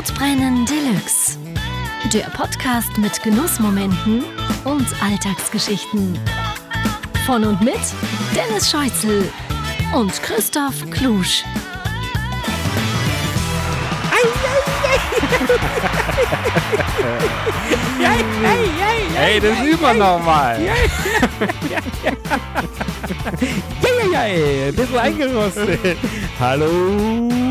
Sodbrennen Deluxe. Der Podcast mit Genussmomenten und Alltagsgeschichten. Von und mit Dennis Scheuzel und Christoph Klusch. Hey, das üben wir nochmal. Ja, ja, ja, ey, ein bisschen eingerostet. Hallo.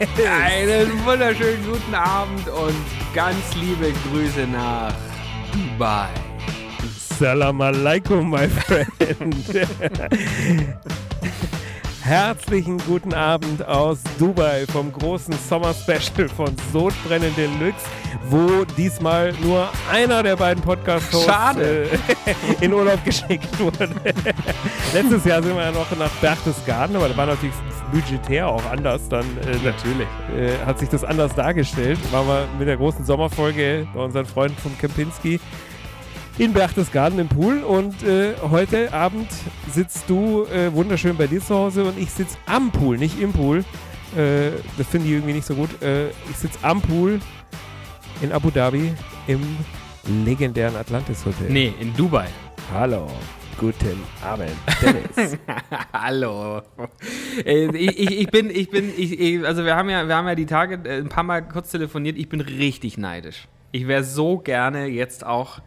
Einen wunderschönen guten Abend und ganz liebe Grüße nach Dubai. Salam alaikum, my friend. Herzlichen guten Abend aus Dubai vom großen Sommer-Special von Sodbrennen Deluxe, wo diesmal nur einer der beiden Podcast-Hosts äh, in Urlaub geschickt wurde. Letztes Jahr sind wir ja noch nach Berchtesgaden, aber da war natürlich budgetär auch anders. Dann äh, Natürlich. äh, hat sich das anders dargestellt. Waren wir mit der großen Sommerfolge bei unseren Freunden von Kempinski in Berchtesgaden im Pool und äh, heute Abend sitzt du äh, wunderschön bei dir zu Hause und ich sitze am Pool, nicht im Pool. Äh, das finde ich irgendwie nicht so gut. Äh, ich sitze am Pool in Abu Dhabi im legendären Atlantis Hotel. Nee, in Dubai. Hallo, guten Abend, Dennis. Hallo. Ich, ich, ich bin, ich bin, ich, ich, also wir haben ja, wir haben ja die Tage äh, ein paar Mal kurz telefoniert. Ich bin richtig neidisch. Ich wäre so gerne jetzt auch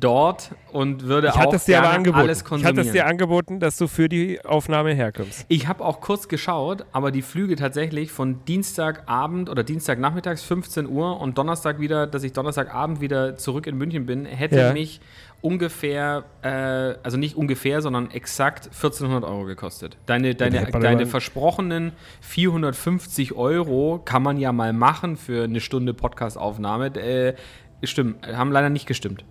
dort und würde Ich auch gerne angeboten. alles Ich konsumieren. hatte es dir angeboten, dass du für die Aufnahme herkommst. Ich habe auch kurz geschaut, aber die Flüge tatsächlich von Dienstagabend oder Dienstagnachmittags 15 Uhr und Donnerstag wieder, dass ich Donnerstagabend wieder zurück in München bin, hätte Ja. mich ungefähr, äh, also nicht ungefähr, sondern exakt 1400 Euro gekostet. Deine, deine, deine versprochenen 450 Euro kann man ja mal machen für eine Stunde Podcastaufnahme. Äh, stimmt, haben leider nicht gestimmt.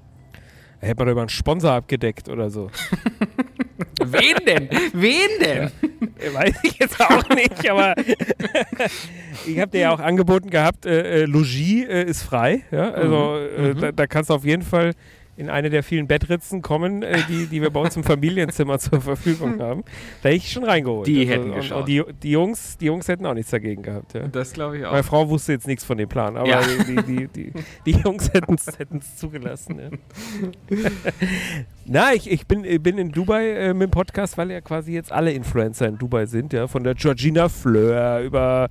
Hätte man über einen Sponsor abgedeckt oder so. Wen denn? Wen denn? Äh, Weiß ich jetzt auch nicht, aber ich habe dir ja auch angeboten gehabt, äh, äh, Logis äh, ist frei. Ja? Also äh, da, da kannst du auf jeden Fall in eine der vielen Bettritzen kommen, äh, die, die wir bei uns im Familienzimmer zur Verfügung haben. Da hätte ich schon reingeholt. Die also, hätten und, geschaut. Und die, die, Jungs, die Jungs hätten auch nichts dagegen gehabt. Ja? Das glaube ich auch. Meine Frau wusste jetzt nichts von dem Plan, aber Ja. die, die, die, die Jungs hätten es zugelassen. Ja. Na, ich, ich bin, bin in Dubai äh, mit dem Podcast, weil ja quasi jetzt alle Influencer in Dubai sind, ja, von der Georgina Fleur über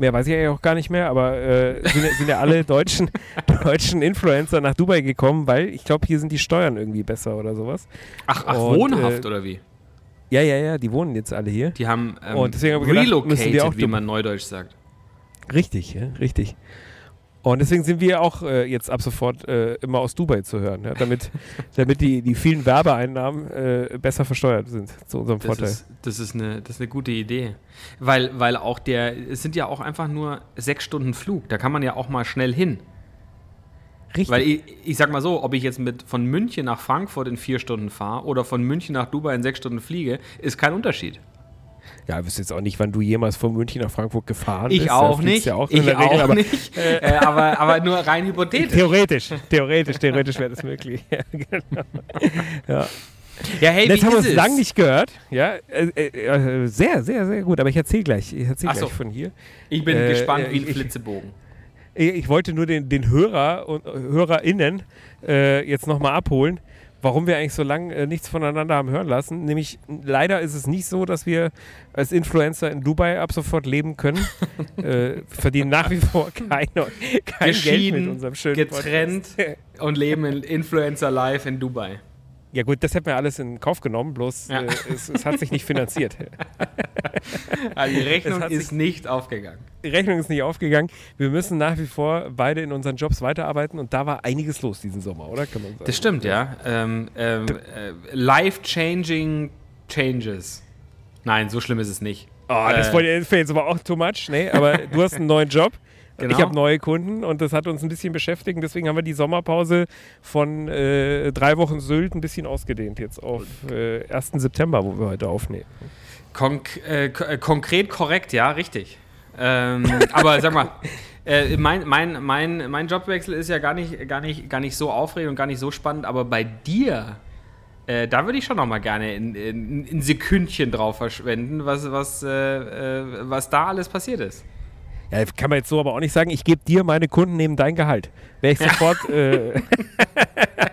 mehr weiß ich ja auch gar nicht mehr, aber äh, sind, ja- sind ja alle deutschen, deutschen Influencer nach Dubai gekommen, weil ich glaube, hier sind die Steuern irgendwie besser oder sowas. Ach, ach Und, wohnhaft äh, oder wie? Ja, ja, ja, die wohnen jetzt alle hier. Die haben ähm, Und deswegen hab ich gedacht, relocated, wie man neudeutsch sagt. Richtig, ja, richtig. Und deswegen sind wir auch äh, jetzt ab sofort äh, immer aus Dubai zu hören, ja, damit, damit die, die vielen Werbeeinnahmen äh, besser versteuert sind, zu unserem Das Vorteil. ist, das, ist eine, das ist eine gute Idee. Weil, weil auch der, es sind ja auch einfach nur sechs Stunden Flug. Da kann man ja auch mal schnell hin. Richtig. Weil ich, ich sag mal so, ob ich jetzt mit von München nach Frankfurt in vier Stunden fahre oder von München nach Dubai in sechs Stunden fliege, ist kein Unterschied. Ja, ich wüsste jetzt auch nicht, wann du jemals von München nach Frankfurt gefahren bist. Ich Ja, auch nicht. Ja auch ich Regel, auch aber nicht. Äh, aber, aber nur rein hypothetisch. Theoretisch, theoretisch, theoretisch wäre das möglich. Ja, genau. ja. Ja, hey, Jetzt haben wir uns es? lange nicht gehört. Ja, äh, äh, äh, sehr, sehr, sehr gut. Aber ich erzähle gleich, ich erzähle so. gleich von hier. Ich bin Äh, gespannt äh, wie ein ich- Flitzebogen. Ich ich wollte nur den, den Hörer und äh, HörerInnen äh, jetzt nochmal abholen, warum wir eigentlich so lange äh, nichts voneinander haben hören lassen. Nämlich, leider ist es nicht so, dass wir als Influencer in Dubai ab sofort leben können. äh, verdienen nach wie vor kein, kein Geld mit unserem schönen getrennt Podcast. und leben in Influencer Live in Dubai. Ja gut, das hätten wir alles in Kauf genommen, bloß Ja. äh, es, es hat sich nicht finanziert. Also die Rechnung ist nicht aufgegangen. Die Rechnung ist nicht aufgegangen. Wir müssen nach wie vor beide in unseren Jobs weiterarbeiten und da war einiges los diesen Sommer, oder? Kann man sagen. Das stimmt, ja. Ähm, ähm, äh, Life-changing changes. Nein, so schlimm ist es nicht. Oh, das Äh, wäre jetzt aber auch too much. Nee, aber du hast einen neuen Job. Genau. Ich habe neue Kunden und das hat uns ein bisschen beschäftigt. Deswegen haben wir die Sommerpause von äh, drei Wochen Sylt ein bisschen ausgedehnt jetzt auf äh, 1. September, wo wir heute aufnehmen. Konk äh, äh, konkret korrekt, ja, richtig. Ähm, aber sag mal, äh, mein, mein, mein, mein Jobwechsel ist ja gar nicht, gar, nicht, gar nicht so aufregend und gar nicht so spannend, aber bei dir Äh, da würde ich schon noch mal gerne ein Sekündchen drauf verschwenden, was, was, äh, äh, was da alles passiert ist. Ja, kann man jetzt so aber auch nicht sagen, ich gebe dir meine Kunden neben dein Gehalt. Wäre ich sofort, äh,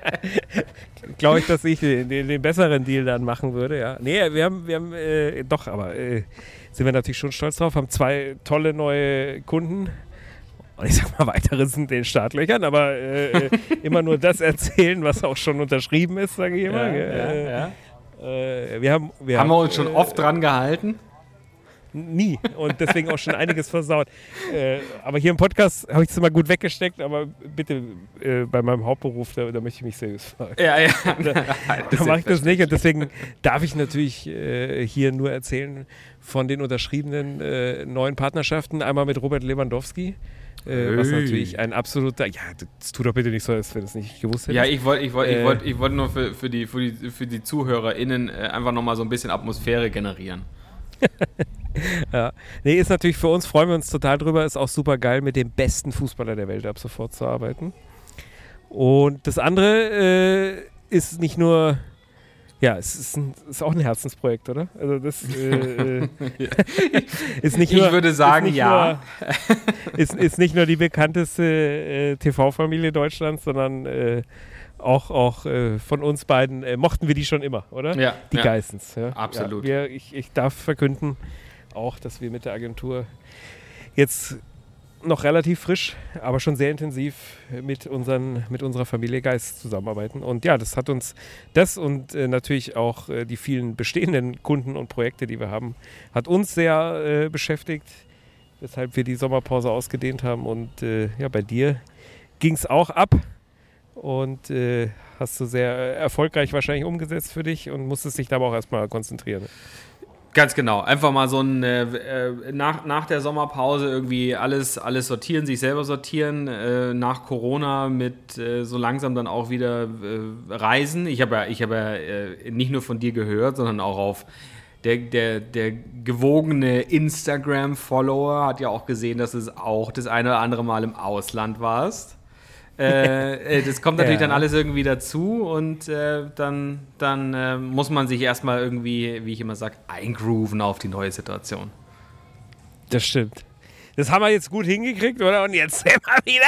glaube ich, dass ich den, den, besseren Deal dann machen würde, ja. Nee, wir haben, wir haben äh, doch, aber äh, sind wir natürlich schon stolz drauf, haben zwei tolle neue Kunden. Und ich sag mal, weitere sind den Startlöchern, aber äh, immer nur das erzählen, was auch schon unterschrieben ist, sage ich immer. Ja, ja. Äh, wir haben, wir haben, haben wir uns schon oft dran gehalten? Nie und deswegen auch schon einiges versaut. Äh, aber hier im Podcast habe ich es immer gut weggesteckt, aber bitte äh, bei meinem Hauptberuf, da, da, möchte ich mich seriös fragen. Ja, ja. Da, da mache ich das nicht und deswegen darf ich natürlich äh, hier nur erzählen von den unterschriebenen äh, neuen Partnerschaften. Einmal mit Robert Lewandowski. Äh, was natürlich ein absoluter. Ja, das tut doch bitte nicht so, als wir das nicht gewusst hätten. Ja, ich wollte ich wollt, ich wollt, ich wollt nur für, für, die, für, die, für die ZuhörerInnen äh, einfach nochmal so ein bisschen Atmosphäre generieren. ja. Nee, ist natürlich für uns, freuen wir uns total drüber, ist auch super geil, mit dem besten Fußballer der Welt ab sofort zu arbeiten. Und das andere äh, ist nicht nur, ja, es ist, ein, ist, auch ein Herzensprojekt, oder? Also das äh, äh ist nicht nur. Ich würde sagen, ja. Nur, ist, ist nicht nur die bekannteste äh, TV-Familie Deutschlands, sondern äh, auch, auch äh, von uns beiden äh, mochten wir die schon immer, oder? Ja. Die ja. Geissens. Ja? Absolut. Ja, wir, ich, ich darf verkünden, auch, dass wir mit der Agentur jetzt noch relativ frisch, aber schon sehr intensiv mit, unseren, mit unserer Familie Geist zusammenarbeiten. Und ja, das hat uns, das und äh, natürlich auch äh, die vielen bestehenden Kunden und Projekte, die wir haben, hat uns sehr äh, beschäftigt, weshalb wir die Sommerpause ausgedehnt haben. Und äh, ja, bei dir ging es auch ab und äh, hast du sehr erfolgreich wahrscheinlich umgesetzt für dich und musstest dich da aber auch erstmal konzentrieren. Ganz genau. Einfach mal so ein äh, äh, nach, nach der Sommerpause irgendwie alles, alles sortieren, sich selber sortieren. Äh, nach Corona mit äh, so langsam dann auch wieder äh, reisen. Ich habe ja, ich hab ja äh, nicht nur von dir gehört, sondern auch auf der, der, der gewogene Instagram-Follower hat ja auch gesehen, dass es auch das eine oder andere Mal im Ausland warst. Äh, äh, das kommt natürlich ja. dann alles irgendwie dazu und äh, dann, dann äh, muss man sich erstmal irgendwie, wie ich immer sage, eingrooven auf die neue Situation. Das stimmt. Das haben wir jetzt gut hingekriegt, oder? Und jetzt sind wir wieder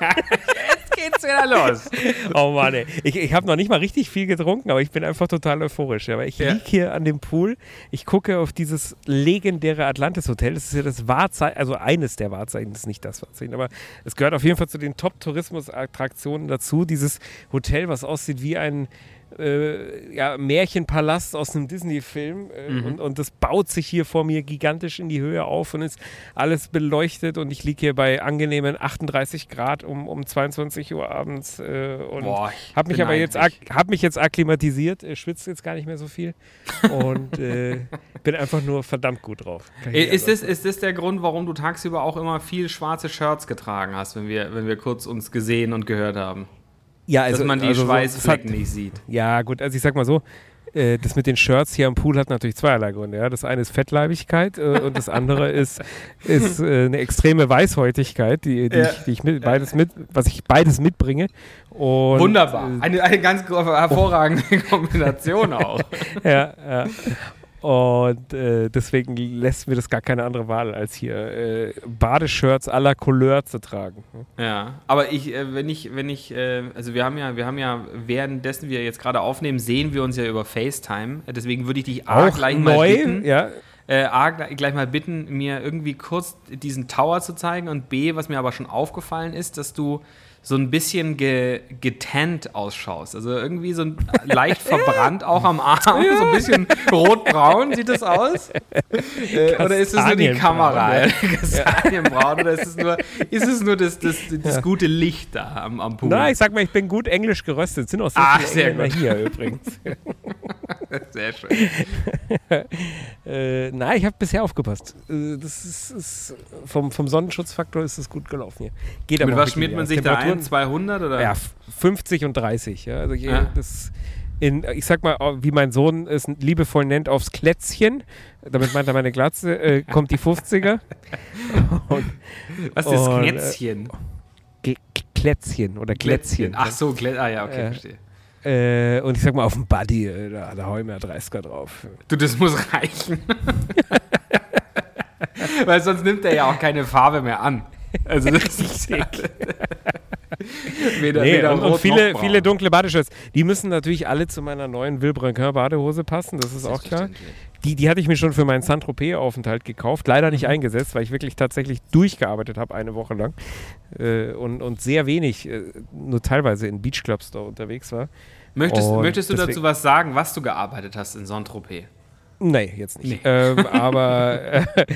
da. geht's wieder los. Oh Mann, ey. Ich, ich habe noch nicht mal richtig viel getrunken, aber ich bin einfach total euphorisch. Aber ich ja. liege hier an dem Pool. Ich gucke auf dieses legendäre Atlantis Hotel. Das ist ja das Wahrzeichen, also eines der Wahrzeichen, das ist nicht das Wahrzeichen, aber es gehört auf jeden Fall zu den Top-Tourismus-Attraktionen dazu. Dieses Hotel, was aussieht wie ein äh, ja, Märchenpalast aus einem Disney-Film äh, mhm. und, und das baut sich hier vor mir gigantisch in die Höhe auf und ist alles beleuchtet und ich liege hier bei angenehmen 38 Grad um, um 22 Uhr abends äh, und habe mich aber jetzt, hab mich jetzt akklimatisiert, äh, schwitze jetzt gar nicht mehr so viel und äh, bin einfach nur verdammt gut drauf. Ist das, ist das der Grund, warum du tagsüber auch immer viel schwarze Shirts getragen hast, wenn wir, wenn wir kurz uns gesehen und gehört haben? Ja, also, dass man die also Schweißflecken nicht sieht. Ja, gut, also ich sag mal so, äh, das mit den Shirts hier am Pool hat natürlich zweierlei Gründe. Ja. Das eine ist Fettleibigkeit äh, und das andere ist, ist äh, eine extreme Weißhäutigkeit, die, die, ja. ich, die ich mit, beides mit, was ich beides mitbringe. Und, Wunderbar. Äh, eine, eine ganz hervorragende Kombination auch. ja, ja. Und äh, deswegen lässt mir das gar keine andere Wahl, als hier äh, Badeshirts la Couleur zu tragen. Ja, aber ich, äh, wenn ich, wenn ich, äh, also wir haben ja, wir haben ja, währenddessen wir jetzt gerade aufnehmen, sehen wir uns ja über FaceTime. Deswegen würde ich dich auch gleich neu, mal bitten, ja. Äh, A, gleich mal bitten, mir irgendwie kurz diesen Tower zu zeigen und B, was mir aber schon aufgefallen ist, dass du so ein bisschen ge, getannt ausschaust. Also irgendwie so leicht verbrannt auch am Arm, so ein bisschen rotbraun sieht das aus. Äh, oder ist es nur die Kamera? Kastanienbraun oder ist es nur, ist es nur das, das, das ja. gute Licht da am, am Pool? Nein, ich sag mal, ich bin gut englisch geröstet. Sind auch sehr Ach, viele Engländer hier übrigens. Sehr schön. äh, nein, ich habe bisher aufgepasst. Äh, das ist, ist, vom, vom Sonnenschutzfaktor ist es gut gelaufen hier. Geht Mit was schmiert man sich da ein? 200 oder? Ja, 50 und 30. Ja. Also hier, ah. das in, ich sag mal, wie mein Sohn es liebevoll nennt, aufs Klätzchen. Damit meint er meine Glatze, äh, kommt die 50er. und, was ist und, Klätzchen? Äh, Klätzchen oder Klätzchen. Ach so, Klä ah ja, okay, äh, verstehe. Äh, und ich sag mal, auf dem Buddy, äh, da, da hau ich mir 30er drauf. Du, das muss reichen. Weil sonst nimmt er ja auch keine Farbe mehr an. Also das ist ja weder, nee, weder und, und viele, viele dunkle Badeshirts. Die müssen natürlich alle zu meiner neuen Villebrequin Badehose passen, das ist auch klar. Die, die hatte ich mir schon für meinen Saint-Tropez-Aufenthalt gekauft. Leider nicht mhm. eingesetzt, weil ich wirklich tatsächlich durchgearbeitet habe, eine Woche lang. Äh, und, und sehr wenig, äh, nur teilweise in Beachclubs da unterwegs war. Möchtest, möchtest du dazu was sagen, was du gearbeitet hast in Saint-Tropez? Nee, jetzt nicht. Nee. Ähm, aber äh,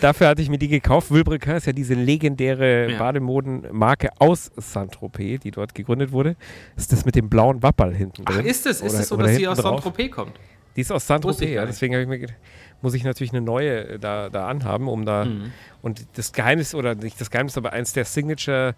dafür hatte ich mir die gekauft. Wilbrequin ist ja diese legendäre ja. Bademodenmarke aus Saint-Tropez, die dort gegründet wurde. Ist das mit dem blauen Wapperl hinten drin? Ach, ist es? Ist es so, dass sie aus Saint-Tropez kommt? Die ist aus Saint-Tropez, ja. Deswegen ich mir, muss ich natürlich eine neue äh, da, da anhaben, um da. Mhm. Und das Geheimnis, oder nicht das Geheimnis, aber eins der Signature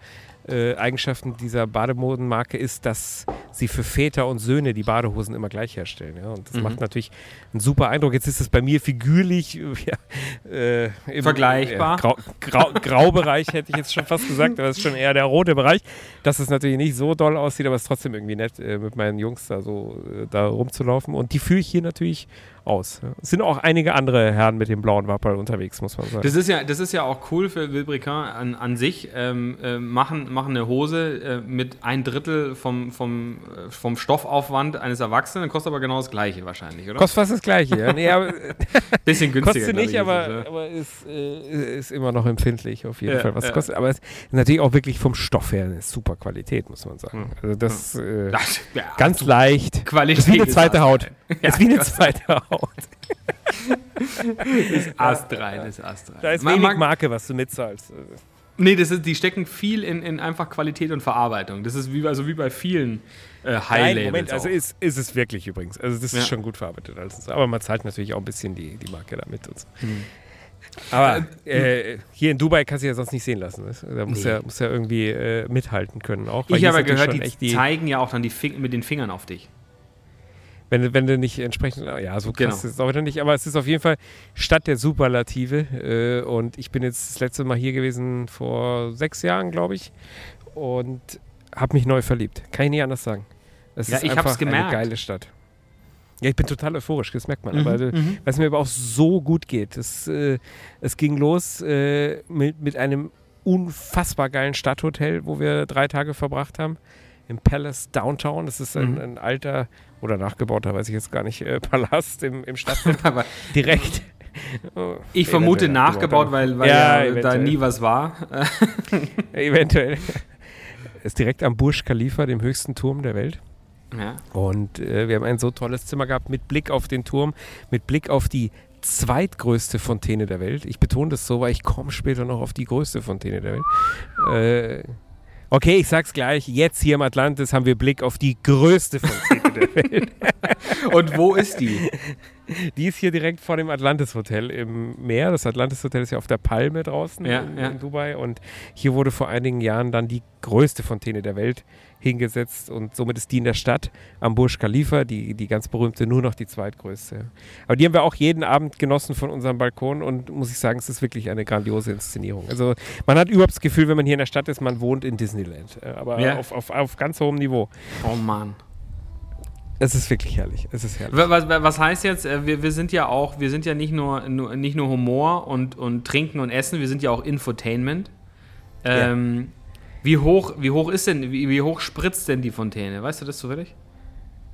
äh, Eigenschaften dieser Bademodenmarke ist, dass sie für Väter und Söhne die Badehosen immer gleich herstellen. Ja? Und das mhm. macht natürlich einen super Eindruck. Jetzt ist es bei mir figürlich ja, äh, im, Vergleichbar. Äh, Grau, Grau, Graubereich hätte ich jetzt schon fast gesagt, aber es ist schon eher der rote Bereich. Dass es natürlich nicht so doll aussieht, aber es ist trotzdem irgendwie nett, äh, mit meinen Jungs da so äh, da rumzulaufen. Und die führe ich hier natürlich aus. Es sind auch einige andere Herren mit dem blauen Wapperl unterwegs, muss man sagen. Das ist ja, das ist ja auch cool für Vilbriquin an, an sich. Ähm, äh, machen, machen eine Hose äh, mit ein Drittel vom, vom, äh, vom Stoffaufwand eines Erwachsenen, kostet aber genau das Gleiche wahrscheinlich, oder? Kostet fast das Gleiche, ja. Nee, aber, Bisschen günstiger. Kostet nicht, aber, ist, ja. aber ist, äh, ist immer noch empfindlich auf jeden ja, Fall, was ja. kostet. Aber es ist natürlich auch wirklich vom Stoff her eine super Qualität, muss man sagen. Hm. Also das, äh, das ganz leicht. Qualität ist wie eine zweite Haut. ist wie eine zweite Haut. Ist astrein, ist astrein. Da ist wenig Marke, was du mitzahlst. Nee, das ist, die stecken viel in, in einfach Qualität und Verarbeitung. Das ist wie, also wie bei vielen äh, High-Labels. Moment, also ist, ist es wirklich übrigens. Also das ist ja. schon gut verarbeitet. Also, aber man zahlt natürlich auch ein bisschen die, die Marke damit. Und so. Hm. Aber äh, äh, hier in Dubai kannst du ja sonst nicht sehen lassen. Weißt? Da muss, nee. ja, muss ja irgendwie äh, mithalten können. Auch, ich habe gehört, die, die zeigen ja auch dann die Fing mit den Fingern auf dich. Wenn, wenn du nicht entsprechend, ja, so krass genau. ist es auch wieder nicht, aber es ist auf jeden Fall Stadt der Superlative. Äh, und ich bin jetzt das letzte Mal hier gewesen vor sechs Jahren, glaube ich, und habe mich neu verliebt. Kann ich nie anders sagen. Es ja, ist ich einfach eine geile Stadt. Ja, ich bin total euphorisch, das merkt man. Mhm, aber mhm. weil es mir aber auch so gut geht. Es, äh, es ging los äh, mit, mit einem unfassbar geilen Stadthotel, wo wir drei Tage verbracht haben. Im Palace Downtown. Das ist ein, mhm. ein alter oder nachgebauter, weiß ich jetzt gar nicht, äh, Palast im, im Stadtzentrum. direkt. Oh, ich vermute nachgebaut, weil, weil ja, ja da nie was war. eventuell. Ist direkt am Burj Khalifa, dem höchsten Turm der Welt. Ja. Und äh, wir haben ein so tolles Zimmer gehabt mit Blick auf den Turm, mit Blick auf die zweitgrößte Fontäne der Welt. Ich betone das so, weil ich komme später noch auf die größte Fontäne der Welt. Äh, Okay, ich sag's gleich. Jetzt hier im Atlantis haben wir Blick auf die größte Fontäne der Welt. Und wo ist die? Die ist hier direkt vor dem Atlantis Hotel im Meer. Das Atlantis Hotel ist ja auf der Palme draußen ja, in, ja. in, Dubai. Und hier wurde vor einigen Jahren dann die größte Fontäne der Welt hingesetzt. Und somit ist die in der Stadt am Burj Khalifa, die, die ganz berühmte, nur noch die zweitgrößte. Aber die haben wir auch jeden Abend genossen von unserem Balkon. Und muss ich sagen, es ist wirklich eine grandiose Inszenierung. Also man hat überhaupt das Gefühl, wenn man hier in der Stadt ist, man wohnt in Disneyland. Aber ja. auf, auf, auf ganz hohem Niveau. Oh Mann. Es ist wirklich herrlich. Es ist herrlich. Was, was heißt jetzt, äh, wir, wir sind ja auch, wir sind ja nicht nur, nur, nicht nur Humor und, und Trinken und Essen, wir sind ja auch Infotainment. Ähm, ja. Wie hoch, wie hoch ist denn, wie, wie hoch spritzt denn die Fontäne? Weißt du das zufällig?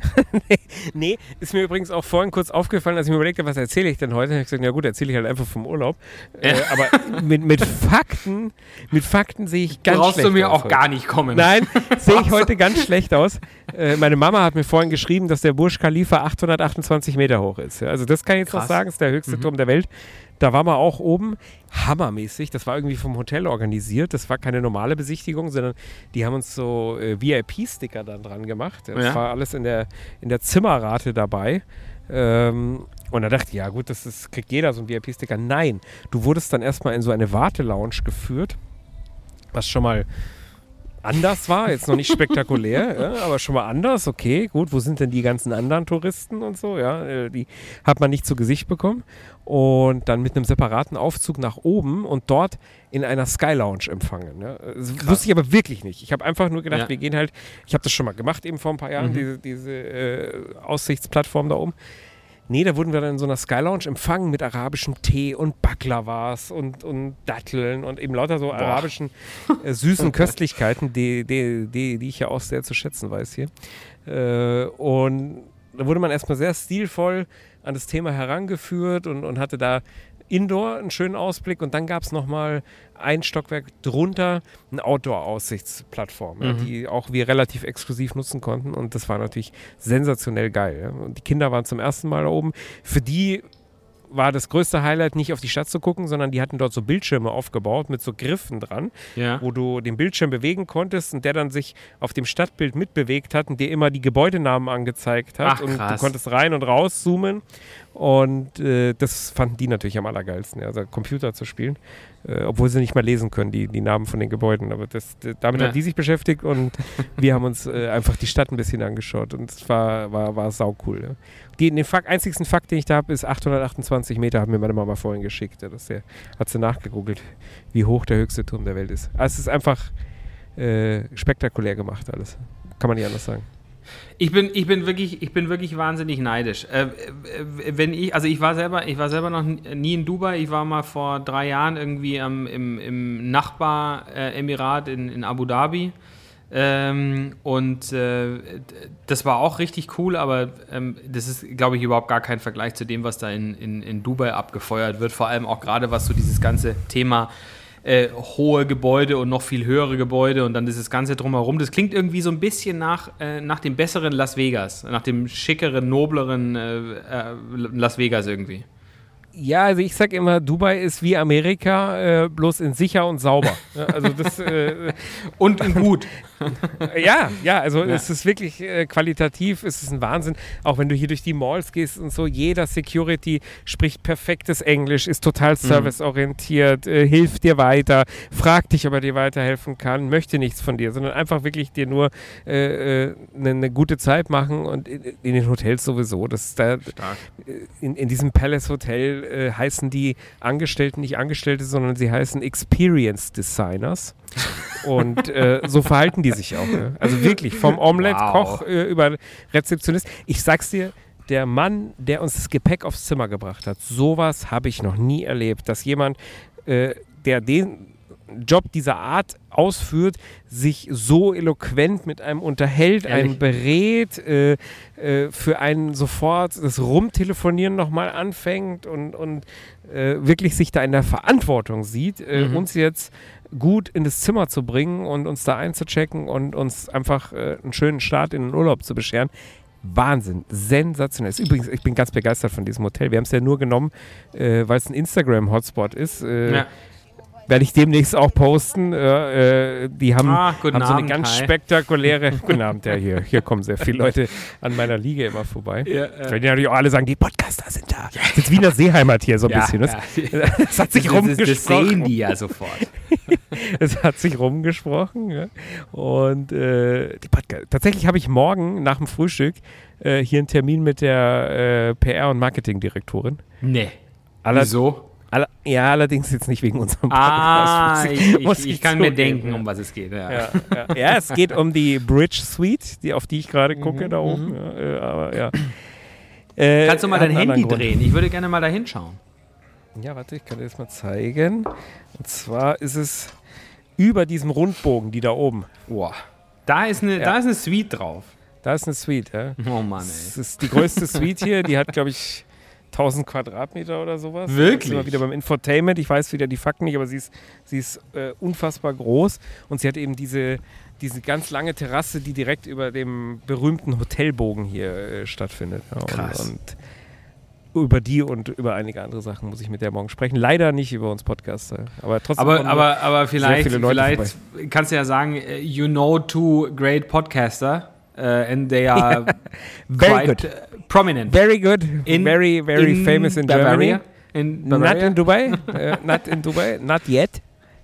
nee, nee, ist mir übrigens auch vorhin kurz aufgefallen, als ich mir überlegt habe, was erzähle ich denn heute. Ich gesagt, ja gut, erzähle ich halt einfach vom Urlaub. Äh, aber mit, mit Fakten, mit Fakten sehe ich ganz Brauchst schlecht aus. Brauchst du mir auch heute. gar nicht kommen. Nein, sehe ich heute ganz schlecht aus. Äh, meine Mama hat mir vorhin geschrieben, dass der Burj Khalifa 828 Meter hoch ist. Ja, also das kann ich jetzt Krass. noch sagen, ist der höchste mhm. Turm der Welt. Da war man auch oben hammermäßig. Das war irgendwie vom Hotel organisiert. Das war keine normale Besichtigung, sondern die haben uns so äh, VIP-Sticker dann dran gemacht. Das ja. war alles in der, in der Zimmerrate dabei. Ähm, und da dachte ich, ja gut, das ist, kriegt jeder so einen VIP-Sticker. Nein, du wurdest dann erstmal in so eine Wartelounge geführt, was schon mal anders war. Jetzt noch nicht spektakulär, ja, aber schon mal anders. Okay, gut. Wo sind denn die ganzen anderen Touristen und so? Ja, äh, die hat man nicht zu Gesicht bekommen. Und dann mit einem separaten Aufzug nach oben und dort in einer Sky Lounge empfangen. Ja. Das wusste ich aber wirklich nicht. Ich habe einfach nur gedacht, Ja. wir gehen halt. Ich habe das schon mal gemacht eben vor ein paar Jahren, Mhm. diese, diese äh, Aussichtsplattform da oben. Nee, da wurden wir dann in so einer Sky Lounge empfangen mit arabischem Tee und Baklawas und, und Datteln und eben lauter so arabischen äh, süßen Köstlichkeiten, die, die, die, die ich ja auch sehr zu schätzen weiß hier. Äh, und da wurde man erstmal sehr stilvoll an das Thema herangeführt und, und hatte da Indoor einen schönen Ausblick und dann gab es nochmal ein Stockwerk drunter eine Outdoor-Aussichtsplattform, ja, Mhm. die auch wir relativ exklusiv nutzen konnten und das war natürlich sensationell geil. Ja. Und die Kinder waren zum ersten Mal da oben. Für die war das größte Highlight nicht auf die Stadt zu gucken, sondern die hatten dort so Bildschirme aufgebaut mit so Griffen dran, Ja. wo du den Bildschirm bewegen konntest und der dann sich auf dem Stadtbild mitbewegt hat und dir immer die Gebäudenamen angezeigt hat. Ach, und du konntest rein und raus zoomen. Und äh, das fanden die natürlich am allergeilsten, also Computer zu spielen. Äh, obwohl sie nicht mal lesen können, die, die Namen von den Gebäuden. Aber das, damit Ja. haben die sich beschäftigt und wir haben uns äh, einfach die Stadt ein bisschen angeschaut. Und es war, war, war saucool. Ja. Die, den Fakt, einzigsten Fakt, den ich da habe, ist 828 Meter, hat mir meine Mama vorhin geschickt. Ja, das ja, hat sie nachgegoogelt, wie hoch der höchste Turm der Welt ist. Also es ist einfach äh, spektakulär gemacht alles. Kann man nicht anders sagen. Ich bin, ich bin wirklich, ich bin wirklich wahnsinnig neidisch. Äh, äh, wenn ich, also ich war selber, ich war selber noch nie in Dubai. Ich war mal vor drei Jahren irgendwie am, im, im Nachbar-Emirat in, in Abu Dhabi. Ähm, und äh, das war auch richtig cool, aber ähm, das ist, glaube ich, überhaupt gar kein Vergleich zu dem, was da in, in, in Dubai abgefeuert wird. Vor allem auch gerade was so dieses ganze Thema äh, hohe Gebäude und noch viel höhere Gebäude und dann dieses Ganze drumherum. Das klingt irgendwie so ein bisschen nach, äh, nach dem besseren Las Vegas, nach dem schickeren, nobleren äh, äh, Las Vegas irgendwie. Ja, also ich sag immer, Dubai ist wie Amerika, äh, bloß in sicher und sauber. Also das, äh, Und in gut. ja, ja, also Ja. es ist wirklich äh, qualitativ, es ist ein Wahnsinn. Auch wenn du hier durch die Malls gehst und so, jeder Security spricht perfektes Englisch, ist total serviceorientiert, äh, hilft dir weiter, fragt dich, ob er dir weiterhelfen kann, möchte nichts von dir, sondern einfach wirklich dir nur eine äh, ne, ne gute Zeit machen und in, in den Hotels sowieso. Das ist da, Stark. in, in diesem Palace Hotel äh, heißen die Angestellten nicht Angestellte, sondern sie heißen Experience Designers. Und äh, so verhalten die sich auch. Ne? Also wirklich, vom Omelette-Koch Wow. äh, über Rezeptionist. Ich sag's dir, der Mann, der uns das Gepäck aufs Zimmer gebracht hat, sowas habe ich noch nie erlebt, dass jemand, äh, der den Job dieser Art ausführt, sich so eloquent mit einem unterhält, Ehrlich? einen berät, äh, äh, für einen sofort das Rumtelefonieren nochmal anfängt und, und äh, wirklich sich da in der Verantwortung sieht, äh, Mhm. uns jetzt gut in das Zimmer zu bringen und uns da einzuchecken und uns einfach äh, einen schönen Start in den Urlaub zu bescheren. Wahnsinn, sensationell. Übrigens, ich bin ganz begeistert von diesem Hotel. Wir haben es ja nur genommen, äh, weil es ein Instagram-Hotspot ist. Äh, Ja. Werde ich demnächst auch posten. Äh, äh, die haben, Ah, haben so eine Abend, ganz Kai. spektakuläre. Guten Abend, ja, hier, hier kommen sehr viele Leute an meiner Liege immer vorbei. Ja, äh, Weil die natürlich auch alle sagen, die Podcaster sind da. Das ist jetzt Wiener Seeheimat hier so ein ja, bisschen. Das, ja. das hat sich Das, das, das rumgesprochen. sehen die ja sofort. Es hat sich rumgesprochen. Ja. Und äh, die Podca- tatsächlich habe ich morgen nach dem Frühstück äh, hier einen Termin mit der äh, PR- und Marketingdirektorin. Nee. Aller, Wieso? Ja, allerdings jetzt nicht wegen unserem Ah, muss ich, muss ich, ich kann mir denken, um was es geht. Ja. Ja, ja. ja, es geht um die Bridge Suite, die, auf die ich gerade gucke Mhm, da oben. Ja, äh, aber ja. Äh, Kannst du mal dein Handy Grund. drehen? Ich würde gerne mal da hinschauen. Ja, warte, ich kann dir das mal zeigen. Und zwar ist es über diesem Rundbogen, die da oben. Boah. Da ist eine, Ja. da ist eine Suite drauf. Da ist eine Suite, ja. Oh Mann, Das ey. ist die größte Suite hier. Die hat, glaube ich, 1000 Quadratmeter oder sowas. Wirklich? Sind wir wieder beim Infotainment. Ich weiß wieder die Fakten nicht, aber sie ist, sie ist äh, unfassbar groß. Und sie hat eben diese, diese ganz lange Terrasse, die direkt über dem berühmten Hotelbogen hier äh, stattfindet. Ja, Krass. Und, und über die und über einige andere Sachen muss ich mit der morgen sprechen. Leider nicht über uns Podcaster. Aber trotzdem. Aber, aber, aber vielleicht, vielleicht kannst du ja sagen, äh, you know two great podcaster and they are Very quite good. uh, prominent. Very good. In- very, very famous in Bavaria. Germany. In Not in Dubai. uh, not in Dubai. Not yet.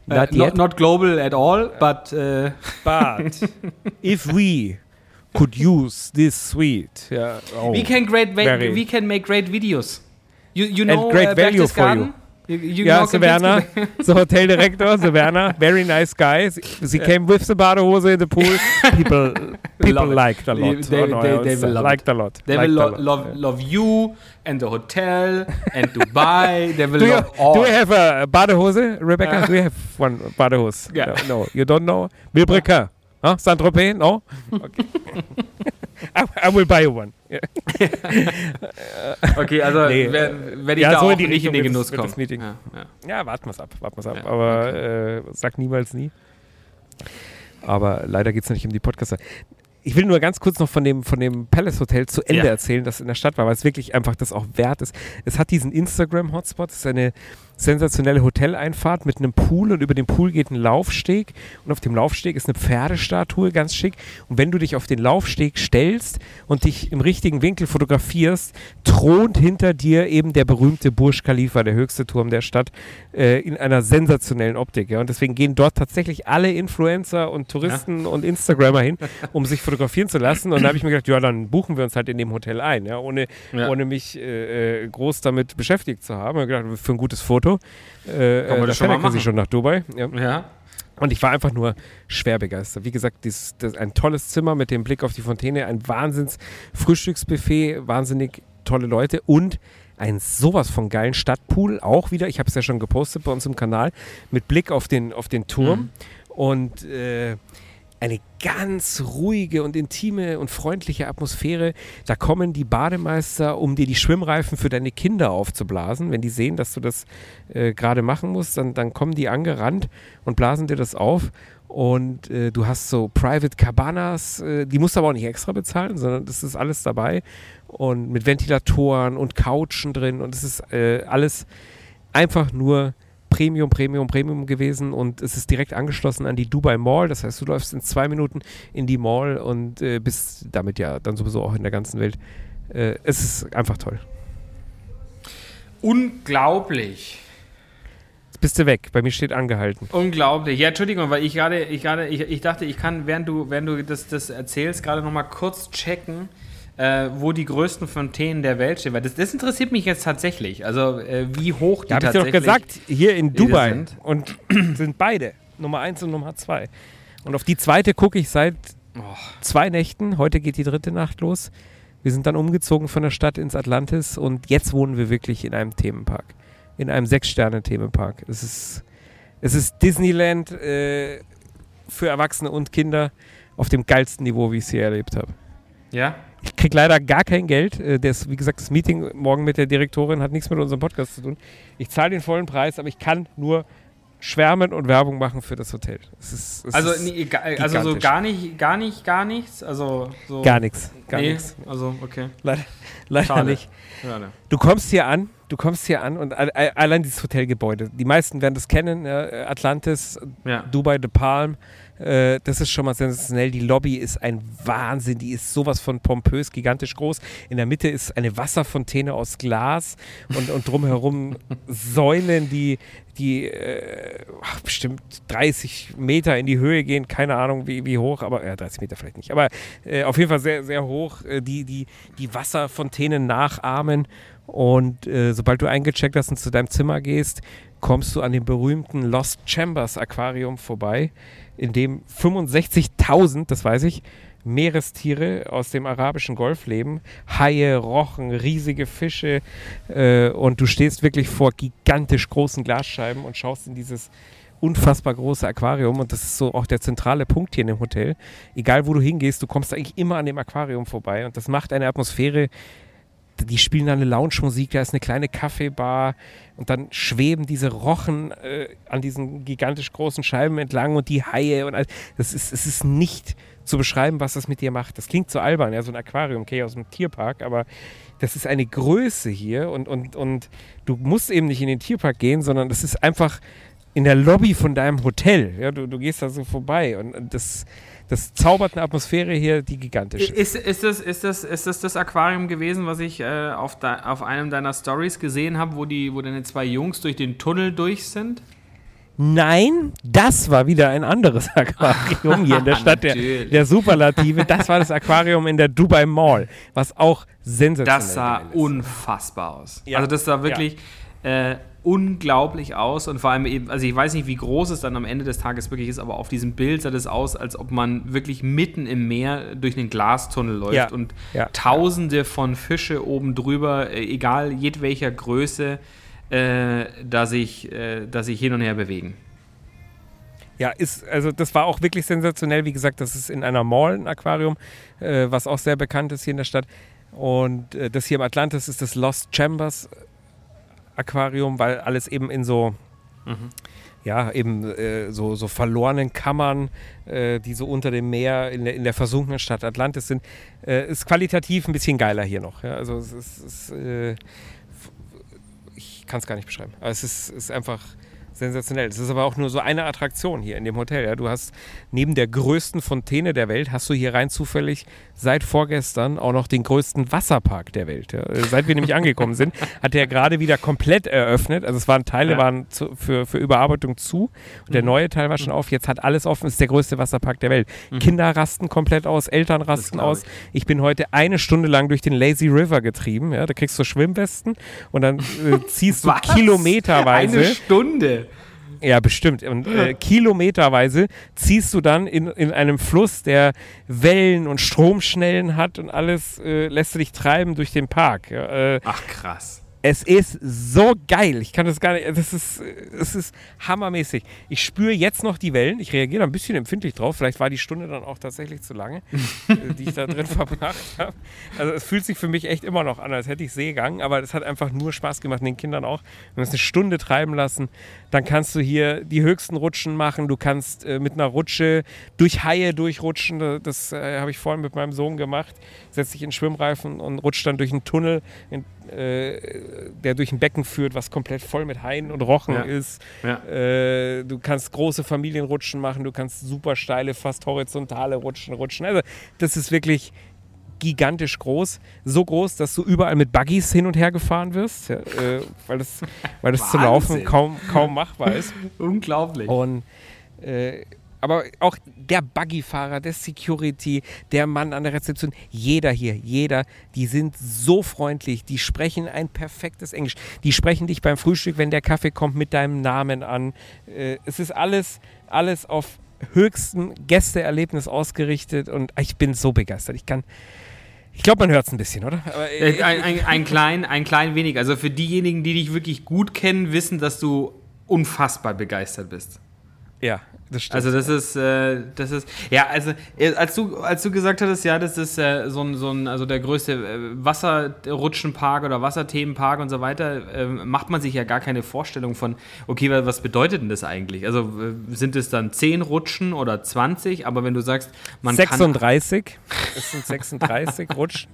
Not uh, yet. not, not global at all, but uh, But if we could use this suite, yeah, oh, we can great we can make great videos. You you know and great uh, value for Berchtesgaden? You, you yeah, know the Werner, Kempinski? the hotel director, the Werner, very nice guy. He came with the Badehose in the pool. People, people liked a lot. they- on our they- oh, they will love liked a lot. They liked will lo- lot. love love you and the hotel and Dubai. They will Do you, love all. do you have a Badehose, Rebecca? Uh. do you have one Badehose? Yeah. No, no, you don't know? Wilbrika? Huh? Saint-Tropez? No? Okay. I, I will buy you one. Okay, also Nee, wer- werde ich ja, da so auch in die nicht in den Genuss kommen. Ja, ja. Ja, warten wir ab, warten wir ab. Ja, Aber äh, sag niemals nie. Aber leider geht es nicht um die Podcaster. Ich will nur ganz kurz noch von dem, von dem Palace Hotel zu Ende erzählen, das in der Stadt war, weil es wirklich einfach das auch wert ist. Es hat diesen Instagram-Hotspot, es ist eine sensationelle Hoteleinfahrt mit einem Pool und über den Pool geht ein Laufsteg und auf dem Laufsteg ist eine Pferdestatue, ganz schick. Und wenn du dich auf den Laufsteg stellst und dich im richtigen Winkel fotografierst, thront hinter dir eben der berühmte Burj Khalifa, der höchste Turm der Stadt, äh, in einer sensationellen Optik. Ja. Und deswegen gehen dort tatsächlich alle Influencer und Touristen und Instagrammer hin, um sich fotografieren zu lassen. Und da habe ich mir gedacht, ja, dann buchen wir uns halt in dem Hotel ein, ja, ohne, Ja. ohne mich äh, äh, groß damit beschäftigt zu haben. Ich hab gedacht, für ein gutes Foto. Äh, Kann man äh, das da schon mal schon nach Dubai. Ja. Ja. Und ich war einfach nur schwer begeistert. Wie gesagt, dies, das ein tolles Zimmer mit dem Blick auf die Fontäne, ein wahnsinns Frühstücksbuffet, wahnsinnig tolle Leute und ein sowas von geilen Stadtpool, auch wieder, ich habe es ja schon gepostet bei uns im Kanal, mit Blick auf den, auf den Turm Mhm. und äh, eine ganz ruhige und intime und freundliche Atmosphäre. Da kommen die Bademeister, um dir die Schwimmreifen für deine Kinder aufzublasen. Wenn die sehen, dass du das äh, gerade machen musst, dann, dann kommen die angerannt und blasen dir das auf. Und äh, du hast so Private Cabanas, äh, die musst du aber auch nicht extra bezahlen, sondern das ist alles dabei. Und mit Ventilatoren und Couchen drin. Und es ist äh, alles einfach nur Premium, Premium, Premium gewesen und es ist direkt angeschlossen an die Dubai Mall. Das heißt, du läufst in zwei Minuten in die Mall und äh, bist damit ja dann sowieso auch in der ganzen Welt. Äh, es ist einfach toll. Unglaublich. Jetzt bist du weg. Bei mir steht angehalten. Unglaublich. Ja, Entschuldigung, weil ich gerade, ich gerade, ich, ich dachte, ich kann, während du, während du das, das erzählst, gerade noch mal kurz checken, äh, wo die größten Fontänen der Welt stehen. Weil das, das interessiert mich jetzt tatsächlich. Also äh, wie hoch die Ja, habe ich dir doch tatsächlich gesagt, hier in Dubai sind. und sind beide. Nummer eins und Nummer zwei. Und auf die zweite gucke ich seit Oh. zwei Nächten. Heute geht die dritte Nacht los. Wir sind dann umgezogen von der Stadt ins Atlantis und jetzt wohnen wir wirklich in einem Themenpark. In einem Sechs-Sterne-Themenpark. Es ist, es ist Disneyland äh, für Erwachsene und Kinder auf dem geilsten Niveau, wie ich es hier erlebt habe. Ja? Ich kriege leider gar kein Geld. Äh, Das, wie gesagt, das Meeting morgen mit der Direktorin hat nichts mit unserem Podcast zu tun. Ich zahle den vollen Preis, aber ich kann nur schwärmen und Werbung machen für das Hotel. Es ist, es Also, nee, ga- also so gar nicht, gar nicht, gar nichts. Also so gar nichts. Gar nee, nichts. Also okay. Leider, leider Schade. nicht. Schade. Du kommst hier an, du kommst hier an und al- al- allein dieses Hotelgebäude. Die meisten werden das kennen, Atlantis, Ja. Dubai de Palm. Äh, das ist schon mal sensationell. Die Lobby ist ein Wahnsinn. Die ist sowas von pompös, gigantisch groß. In der Mitte ist eine Wasserfontäne aus Glas und, und drumherum Säulen, die, die äh, ach, bestimmt 30 Meter in die Höhe gehen. Keine Ahnung, wie, wie hoch, aber ja, 30 Meter vielleicht nicht. Aber äh, auf jeden Fall sehr, sehr hoch, äh, die, die, die Wasserfontänen nachahmen. Und äh, sobald du eingecheckt hast und zu deinem Zimmer gehst, kommst du an dem berühmten Lost Chambers Aquarium vorbei, in dem 65.000, das weiß ich, Meerestiere aus dem arabischen Golf leben. Haie, Rochen, riesige Fische. Äh, und du stehst wirklich vor gigantisch großen Glasscheiben und schaust in dieses unfassbar große Aquarium. Und das ist so auch der zentrale Punkt hier in dem Hotel. Egal wo du hingehst, du kommst eigentlich immer an dem Aquarium vorbei. Und das macht eine Atmosphäre, die spielen dann eine Lounge-Musik, da ist eine kleine Kaffeebar und dann schweben diese Rochen äh, an diesen gigantisch großen Scheiben entlang und die Haie und all, das ist, es ist nicht zu beschreiben, was das mit dir macht. Das klingt so albern, ja, so ein Aquarium, okay, aus dem Tierpark, aber das ist eine Größe hier und, und, und du musst eben nicht in den Tierpark gehen, sondern das ist einfach in der Lobby von deinem Hotel. Ja, du, du gehst da so vorbei und, und das, das zaubert eine Atmosphäre hier, die gigantisch ist. Ist, ist, das, ist, das, ist das das Aquarium gewesen, was ich äh, auf, de, auf einem deiner Stories gesehen habe, wo, die, wo deine zwei Jungs durch den Tunnel durch sind? Nein, das war wieder ein anderes Aquarium hier in der Stadt der, der Superlative. Das war das Aquarium in der Dubai Mall, was auch sensationell Das sah ist. unfassbar aus. Ja. Also das sah wirklich äh, unglaublich aus und vor allem eben, also ich weiß nicht, wie groß es dann am Ende des Tages wirklich ist, aber auf diesem Bild sah das aus, als ob man wirklich mitten im Meer durch einen Glastunnel läuft Ja. und Ja. Tausende von Fische oben drüber, äh, egal jedwelcher Größe, äh, da sich, äh, da sich hin und her bewegen. Ja, ist, also das war auch wirklich sensationell. Wie gesagt, das ist in einer Mall ein Aquarium, äh, was auch sehr bekannt ist hier in der Stadt. Und äh, das hier im Atlantis ist das Lost Chambers Aquarium, weil alles eben in so, ja, eben äh, so, so verlorenen Kammern, äh, die so unter dem Meer in der, in der versunkenen Stadt Atlantis sind, äh, ist qualitativ ein bisschen geiler hier noch. Ja? Also es ist, es ist äh, ich kann es gar nicht beschreiben. Aber es ist, ist einfach sensationell. Es ist aber auch nur so eine Attraktion hier in dem Hotel. Ja? Du hast neben der größten Fontäne der Welt, hast du hier rein zufällig seit vorgestern auch noch den größten Wasserpark der Welt. Ja? Äh, Seit wir nämlich angekommen sind, hat der gerade wieder komplett eröffnet. Also es waren Teile Ja. waren zu, für, für Überarbeitung zu und der neue Teil war schon auf. Jetzt hat alles offen. Ist der größte Wasserpark der Welt. Kinder rasten komplett aus, Eltern rasten aus. Ich bin heute eine Stunde lang durch den Lazy River getrieben. Ja? Da kriegst du Schwimmwesten und dann äh, ziehst du kilometerweise. Eine Stunde. Ja, bestimmt. Und äh, kilometerweise ziehst du dann in, in einem Fluss, der Wellen und Stromschnellen hat und alles, äh, lässt du dich treiben durch den Park. Ja, äh, Ach krass. Es ist so geil. Ich kann das gar nicht. Das ist, es ist hammermäßig. Ich spüre jetzt noch die Wellen. Ich reagiere da ein bisschen empfindlich drauf. Vielleicht war die Stunde dann auch tatsächlich zu lange, äh, die ich da drin verbracht habe. Also es fühlt sich für mich echt immer noch an, als hätte ich Seegang. Aber es hat einfach nur Spaß gemacht, den Kindern auch. Wir haben es eine Stunde treiben lassen. Dann kannst du hier die höchsten Rutschen machen. Du kannst äh, mit einer Rutsche durch Haie durchrutschen. Das, das äh, habe ich vorhin mit meinem Sohn gemacht. Setz dich in den Schwimmreifen und rutscht dann durch einen Tunnel, in, äh, der durch ein Becken führt, was komplett voll mit Haien und Rochen Ja. ist. Ja. Äh, du kannst große Familienrutschen machen. Du kannst super steile, fast horizontale Rutschen rutschen. Also das ist wirklich gigantisch groß. So groß, dass du überall mit Buggies hin und her gefahren wirst, ja, äh, weil das, weil das zu laufen kaum, kaum machbar ist. Unglaublich. Und äh, aber auch der Buggyfahrer, der Security, der Mann an der Rezeption, jeder hier, jeder, die sind so freundlich, die sprechen ein perfektes Englisch. Die sprechen dich beim Frühstück, wenn der Kaffee kommt, mit deinem Namen an. Äh, es ist alles, alles auf höchstem Gästeerlebnis ausgerichtet und ich bin so begeistert. Ich kann, ich glaube, man hört es ein bisschen, oder? Äh, Äh, Ein, ein, ein, klein, ein klein wenig. Also für diejenigen, die dich wirklich gut kennen, wissen, dass du unfassbar begeistert bist. ja, das stimmt. Also das ist, äh, das ist, ja, also äh, als du, als du gesagt hattest, ja, das ist äh, so ein, so ein, also der größte äh, Wasserrutschenpark oder Wasserthemenpark und so weiter, äh, macht man sich ja gar keine Vorstellung von, okay, wa- was bedeutet denn das eigentlich? Also äh, sind es dann 10 Rutschen oder 20? Aber wenn du sagst, man 36, es sind 36 Rutschen.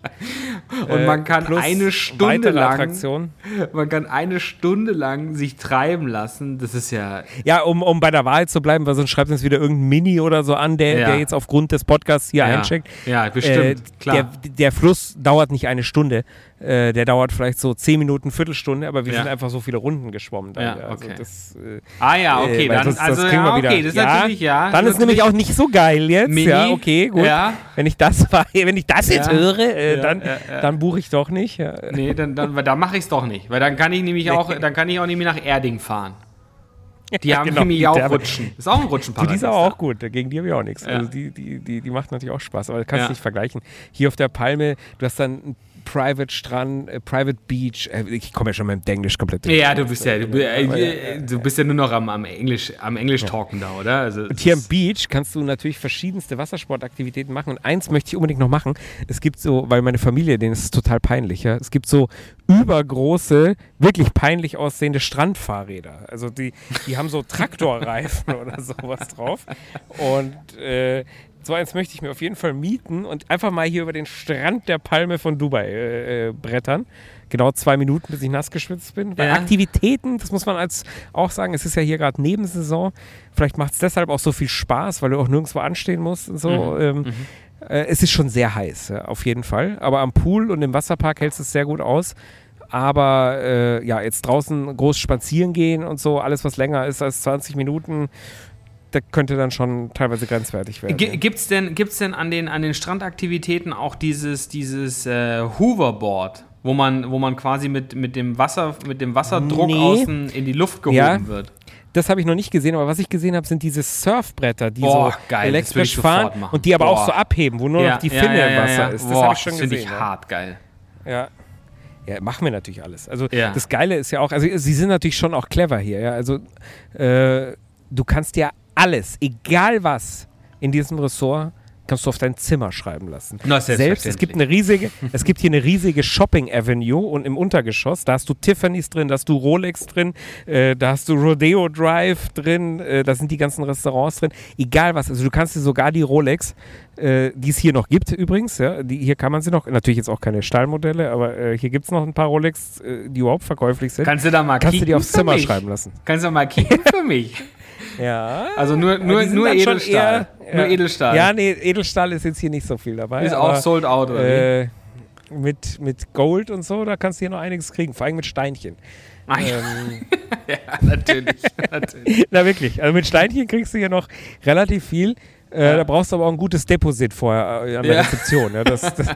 kann und man kann plus eine Stunde lang, Attraktionen. man kann eine Stunde lang sich treiben lassen, das ist ja, Ja, um, um bei der Wahrheit zu bleiben, weil sonst schreibt uns wieder irgendein Mini oder so an, der, Ja. der jetzt aufgrund des Podcasts hier Ja. eincheckt. Ja, bestimmt, klar. Der, der Fluss dauert nicht eine Stunde, äh, der dauert vielleicht so 10 Minuten, Viertelstunde, aber wir Ja. sind einfach so viele Runden geschwommen. Dann, Ja, also okay. das, äh, ah ja, okay, äh, weil dann, das, das also kriegen ja, wir wieder. okay, das ist natürlich, ja. Dann das ist nämlich auch nicht so geil jetzt. Mini, ja, okay, gut. Wenn ich das, wenn ich das jetzt höre, äh, dann, dann buche ich doch nicht. Ja. Nee, dann, dann, weil da mache ich es doch nicht. Weil dann kann ich nämlich auch, dann kann ich auch nämlich nach Erding fahren. Die haben genau, nämlich auch Rutschen. Ist auch ein Die, Rutschenparadies. die ist aber auch gut, gegen die habe ich auch nichts. Ja. Also die, die, die, die macht natürlich auch Spaß, aber das kannst du Ja. nicht vergleichen. Hier auf der Palme, du hast dann einen Private Strand, äh, Private Beach. Äh, ich komme ja schon mit dem Englisch komplett durch. Ja, du bist ja, du, bi- äh, du bist ja nur noch am, am Englisch, am Englisch talken da, oder? Also, Und hier am Beach kannst du natürlich verschiedenste Wassersportaktivitäten machen. Und eins möchte ich unbedingt noch machen. Es gibt so, weil meine Familie, denen ist es total peinlich, ja. Es gibt so übergroße, wirklich peinlich aussehende Strandfahrräder. Also die, die haben so Traktorreifen oder sowas drauf. Und äh, so eins möchte ich mir auf jeden Fall mieten und einfach mal hier über den Strand der Palme von Dubai äh, äh, brettern. Genau zwei Minuten, bis ich nass geschwitzt bin. Weil Ja. Aktivitäten, das muss man als auch sagen, es ist ja hier gerade Nebensaison. Vielleicht macht es deshalb auch so viel Spaß, weil du auch nirgendwo anstehen musst und so. Ähm, äh, es ist schon sehr heiß, ja, auf jeden Fall. Aber am Pool und im Wasserpark hältst du es sehr gut aus. aber äh, ja, jetzt draußen groß spazieren gehen und so, alles was länger ist als 20 Minuten, da könnte dann schon teilweise grenzwertig werden. G gibt's denn, gibt's denn an den, an den Strandaktivitäten auch dieses, dieses äh, Hoverboard, wo man, wo man quasi mit, mit, dem Wasser, mit dem Wasserdruck Nee. außen in die Luft gehoben Ja. wird? Das habe ich noch nicht gesehen, aber was ich gesehen habe, sind diese Surfbretter, die Boah, so geil, das ich elektrisch fahren und die aber auch Boah. so abheben, wo nur noch die Finne im Wasser ist. Das habe ich schon das finde gesehen. ich ja. hart geil. Ja. Ja, machen wir natürlich alles. Also Ja. das Geile ist ja auch, also sie sind natürlich schon auch clever hier, ja. Also äh, du kannst ja alles, egal was, in diesem Ressort kannst du auf dein Zimmer schreiben lassen. Na, Selbst, es gibt eine riesige, es gibt hier eine riesige Shopping Avenue und im Untergeschoss, da hast du Tiffany's drin, da hast du Rolex drin, äh, da hast du Rodeo Drive drin, äh, da sind die ganzen Restaurants drin, egal was, also du kannst dir sogar die Rolex, äh, die es hier noch gibt übrigens, ja, die, hier kann man sie noch, natürlich jetzt auch keine Stahlmodelle, aber äh, hier gibt es noch ein paar Rolex, äh, die überhaupt verkäuflich sind. Kannst du da mal Kannst du die aufs Zimmer mich? schreiben lassen. Kannst du mal kicken für mich? Ja. Also nur, nur, nur Edelstahl. eher- nur ja. Edelstahl. Ja, nee, Edelstahl ist jetzt hier nicht so viel dabei. ist aber, auch sold out, oder äh, mit, mit Gold und so, da kannst du hier noch einiges kriegen, vor allem mit Steinchen. Ja, Ähm, ja, natürlich. natürlich. na wirklich, also mit Steinchen kriegst du hier noch relativ viel. Äh, Ja. Da brauchst du aber auch ein gutes Deposit vorher äh, an der Ja. Rezeption. Ja, das das,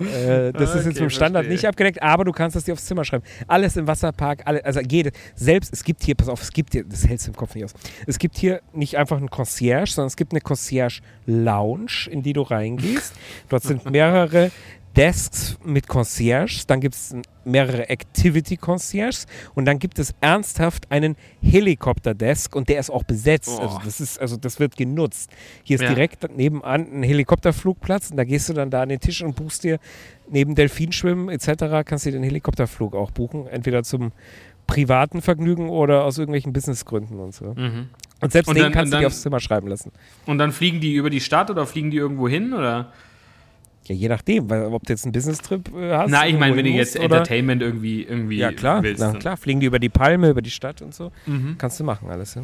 äh, das ist jetzt Okay, dem Standard verstehe. nicht abgedeckt, aber du kannst das dir aufs Zimmer schreiben. Alles im Wasserpark, alle, also jede, selbst, es gibt hier, pass auf, es gibt hier, das hältst du im Kopf nicht aus, es gibt hier nicht einfach einen Concierge, sondern es gibt eine Concierge-Lounge, in die du reingehst. Dort sind mehrere Desks mit Concierges, dann gibt es mehrere Activity Concierges und dann gibt es ernsthaft einen Helikopter-Desk und der ist auch besetzt. Boah. Also das ist, also das wird genutzt. Hier ist Ja. direkt nebenan ein Helikopterflugplatz und da gehst du dann da an den Tisch und buchst dir neben Delfinschwimmen etc. kannst du den Helikopterflug auch buchen, entweder zum privaten Vergnügen oder aus irgendwelchen Businessgründen und so. Mhm. Und selbst Und den dann- kannst du dir aufs Zimmer schreiben lassen. Und dann fliegen die über die Stadt oder fliegen die irgendwo hin? Oder? Ja, je nachdem, weil, ob du jetzt einen Business-Trip äh, hast. Na, ich meine, wenn du jetzt oder- Entertainment irgendwie, irgendwie Ja, klar. willst. Na, klar, fliegen die über die Palme, über die Stadt und so. Mhm. Kannst du machen alles. Ja?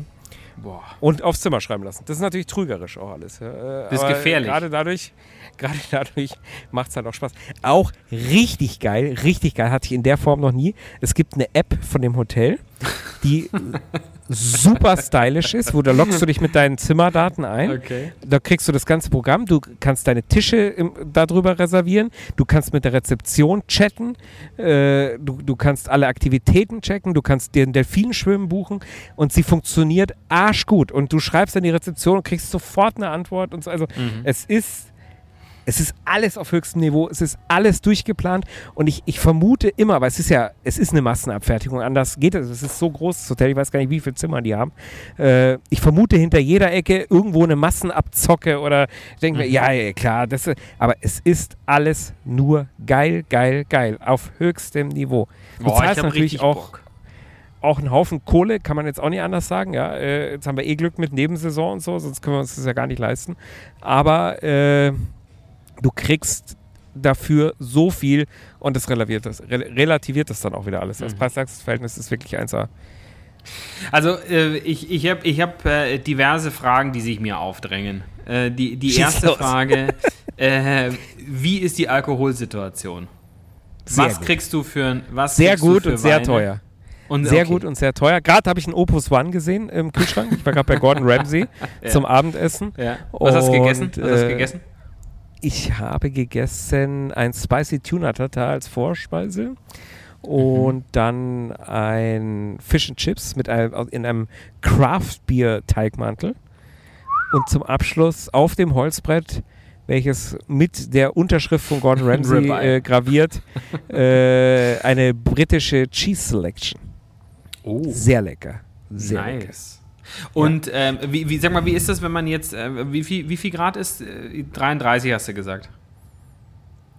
Boah. Und aufs Zimmer schreiben lassen. Das ist natürlich trügerisch auch alles. Ja. Äh, Das ist gefährlich. Gerade dadurch, gerade dadurch macht es halt auch Spaß. Auch richtig geil, richtig geil, hatte ich in der Form noch nie. Es gibt eine App von dem Hotel, die super stylisch ist, wo da lockst du dich mit deinen Zimmerdaten ein. Okay. Da kriegst du das ganze Programm. Du kannst deine Tische im, darüber reservieren. Du kannst mit der Rezeption chatten. Äh, du, du kannst alle Aktivitäten checken. Du kannst dir ein Delfinschwimmen buchen. Und sie funktioniert arschgut. Und du schreibst an die Rezeption und kriegst sofort eine Antwort. Und so. Also Mhm. es ist. Es ist alles auf höchstem Niveau, es ist alles durchgeplant und ich, ich vermute immer, weil es ist ja, es ist eine Massenabfertigung, anders geht es. Es ist so groß, das Hotel, ich weiß gar nicht, wie viele Zimmer die haben. Äh, ich vermute hinter jeder Ecke irgendwo eine Massenabzocke oder ich denke mir, ja, ja, klar, das, aber es ist alles nur geil, geil, geil, auf höchstem Niveau. Du Boah, zahlst natürlich auch, Bock. auch einen Haufen Kohle, kann man jetzt auch nicht anders sagen. Ja, äh, jetzt haben wir eh Glück mit Nebensaison und so, sonst können wir uns das ja gar nicht leisten. Aber äh, du kriegst dafür so viel und das relativiert das, re relativiert das dann auch wieder alles. Das Mhm. Preis-Leistungs-Verhältnis ist wirklich 1A. Also äh, ich, ich habe ich hab, äh, diverse Fragen, die sich mir aufdrängen. Äh, die die Schieß erste los. Frage, äh, wie ist die Alkoholsituation? Sehr was gut. kriegst du für ein was Sehr gut und sehr Weine? teuer. Und, Sehr okay. gut und sehr teuer. Gerade habe ich einen Opus One gesehen im Kühlschrank. Ich war gerade bei Gordon Ramsay Ja. zum Abendessen. Ja. Was hast du gegessen? Und, Was hast du äh, gegessen? Ich habe gegessen ein Spicy Tuna Tartar als Vorspeise und dann ein Fish and Chips mit einem, in einem Craft Beer Teigmantel und zum Abschluss auf dem Holzbrett welches mit der Unterschrift von Gordon Ramsay äh, graviert äh, eine britische Cheese Selection. Oh, Sehr lecker. Sehr lecker. Und ähm, wie, wie, sag mal, wie ist das, wenn man jetzt, äh, wie, viel, wie viel Grad ist? Äh, 33 hast du gesagt.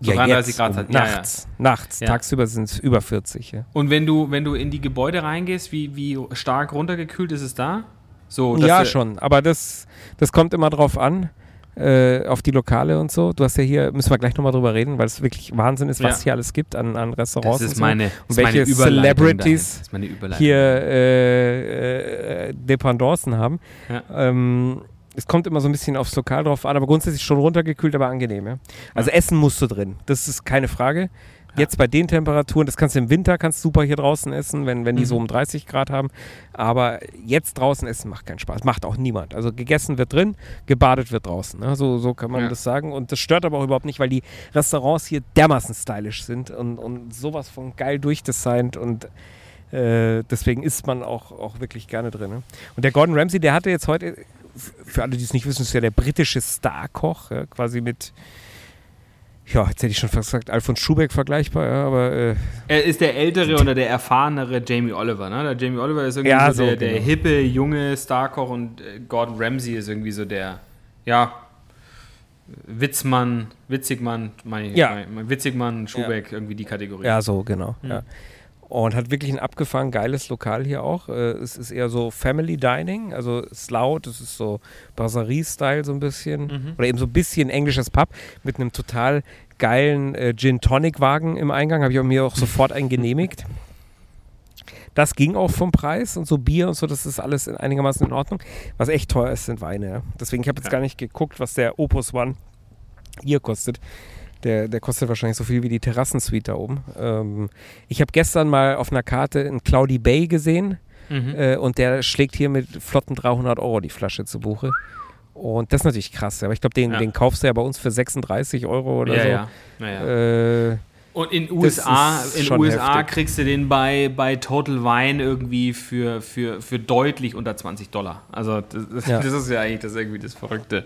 So 33 jetzt, Grad hat- ja, ja. nachts. Nachts. Ja. Tagsüber sind es über 40. Ja. Und wenn du, wenn du in die Gebäude reingehst, wie, wie stark runtergekühlt ist es da? So, Ja, schon. Aber das, das kommt immer drauf an, äh, auf die Lokale und so. Du hast ja hier, müssen wir gleich nochmal drüber reden, weil es wirklich Wahnsinn ist, was Ja. es hier alles gibt an, an Restaurants. Das ist und so. meine, Und welche Celebrities hier äh, äh, Dependancen haben. Ja. Ähm, es kommt immer so ein bisschen aufs Lokal drauf an, aber grundsätzlich schon runtergekühlt, aber angenehm. Ja? Also Essen musst du drin, das ist keine Frage. Jetzt bei den Temperaturen, das kannst du im Winter kannst super hier draußen essen, wenn, wenn die Mhm. so um 30 Grad haben. Aber jetzt draußen essen macht keinen Spaß. Macht auch niemand. Also gegessen wird drin, gebadet wird draußen. Ne? So, so kann man Ja. das sagen. Und das stört aber auch überhaupt nicht, weil die Restaurants hier dermaßen stylisch sind und, und sowas von geil durchdesignt und äh, deswegen isst man auch, auch wirklich gerne drin. Ne? Und der Gordon Ramsay, der hatte jetzt heute, für alle, die es nicht wissen, ist ja der britische Starkoch, ja, quasi mit, ja, jetzt hätte ich schon fast gesagt, Alfons Schubeck vergleichbar, ja, aber äh, Er ist der ältere oder der erfahrenere Jamie Oliver, ne? Der Jamie Oliver ist irgendwie Ja, so, so, der, der genau. hippe, junge Starkoch und äh, Gordon Ramsay ist irgendwie so der, ja, Witzmann, Witzigmann, mein, Ja. mein, mein Witzigmann, Schubeck, irgendwie die Kategorie. ja, so, genau. Ja. Und hat wirklich ein abgefahren geiles Lokal hier auch. Äh, es ist eher so Family Dining, also es ist laut, es ist so Brasserie-Style so ein bisschen. Oder eben so ein bisschen englisches Pub mit einem total geilen äh, Gin-Tonic-Wagen im Eingang. Habe ich auch mir auch sofort einen genehmigt. Das ging auch vom Preis und so Bier und so, das ist alles in einigermaßen in Ordnung. Was echt teuer ist, sind Weine. Ja. Deswegen, ich habe jetzt Ja. gar nicht geguckt, was der Opus One hier kostet. Der, der kostet wahrscheinlich so viel wie die Terrassensuite da oben. Ähm, ich habe gestern mal auf einer Karte in Cloudy Bay gesehen Mhm. äh, und der schlägt hier mit flotten 300 Euro die Flasche zu Buche. Und das ist natürlich krass. Aber ich glaube, den, Ja. den kaufst du ja bei uns für 36 Euro oder ja, so. ja. Äh, Und in USA, in USA heftig. kriegst du den bei, bei Total Wine irgendwie für, für, für deutlich unter 20 Dollar. Also das, das, Ja. das ist ja eigentlich das irgendwie das Verrückte.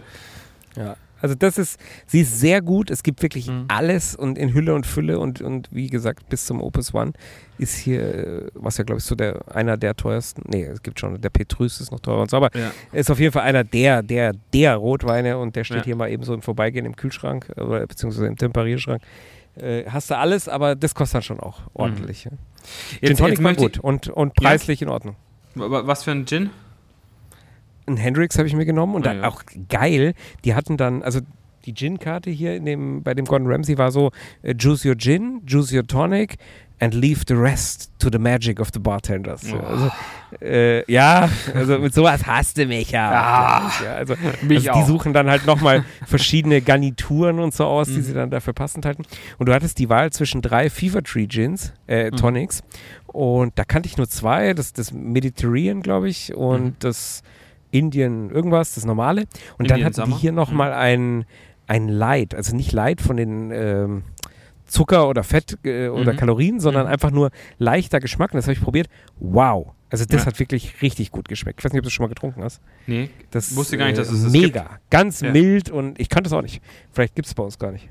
Ja, also das ist, sie ist sehr gut. Es gibt wirklich Mhm. alles und in Hülle und Fülle und, und wie gesagt, bis zum Opus One ist hier, was ja glaube ich so der, einer der teuersten, nee, es gibt schon, der Petrus ist noch teurer und so, aber Ja. ist auf jeden Fall einer der, der, der Rotweine und der steht Ja. hier mal eben so im Vorbeigehen im Kühlschrank äh, oder beziehungsweise im Temperierschrank. Äh, hast du alles, aber das kostet dann schon auch ordentlich. Ja. Gin Mhm. Tonic war gut und, und preislich in Ordnung. wa- was für ein Gin? Ein Hendrix habe ich mir genommen und Ah, dann ja. auch geil, die hatten dann, also die Gin-Karte hier in dem, bei dem Gordon Ramsay war so, äh, choose your Gin, choose your Tonic and leave the rest to the magic of the bartenders. Ja, Oh. Also, äh, ja, also mit sowas hasst du mich ja. Ah, ja also, mich also die suchen dann halt nochmal verschiedene Garnituren und so aus, Mhm. die sie dann dafür passend halten. Und du hattest die Wahl zwischen drei Fever Tree Gins, äh, Mhm. Tonics. Und da kannte ich nur zwei, das, das Mediterranean, glaube ich, und Mhm. das Indian irgendwas, das normale. Und dann Indian hatten Summer? die hier nochmal ein, ein Light, also nicht Light von den ähm, Zucker oder Fett äh, oder Mhm. Kalorien, sondern Mhm. einfach nur leichter Geschmack. Und das habe ich probiert. Wow. Also das Ja. hat wirklich richtig gut geschmeckt. Ich weiß nicht, ob du es schon mal getrunken hast. Nee, Das Wusste gar nicht, äh, dass es das mega, ganz Ja. mild und ich kannte es auch nicht. Vielleicht gibt es bei uns gar nicht.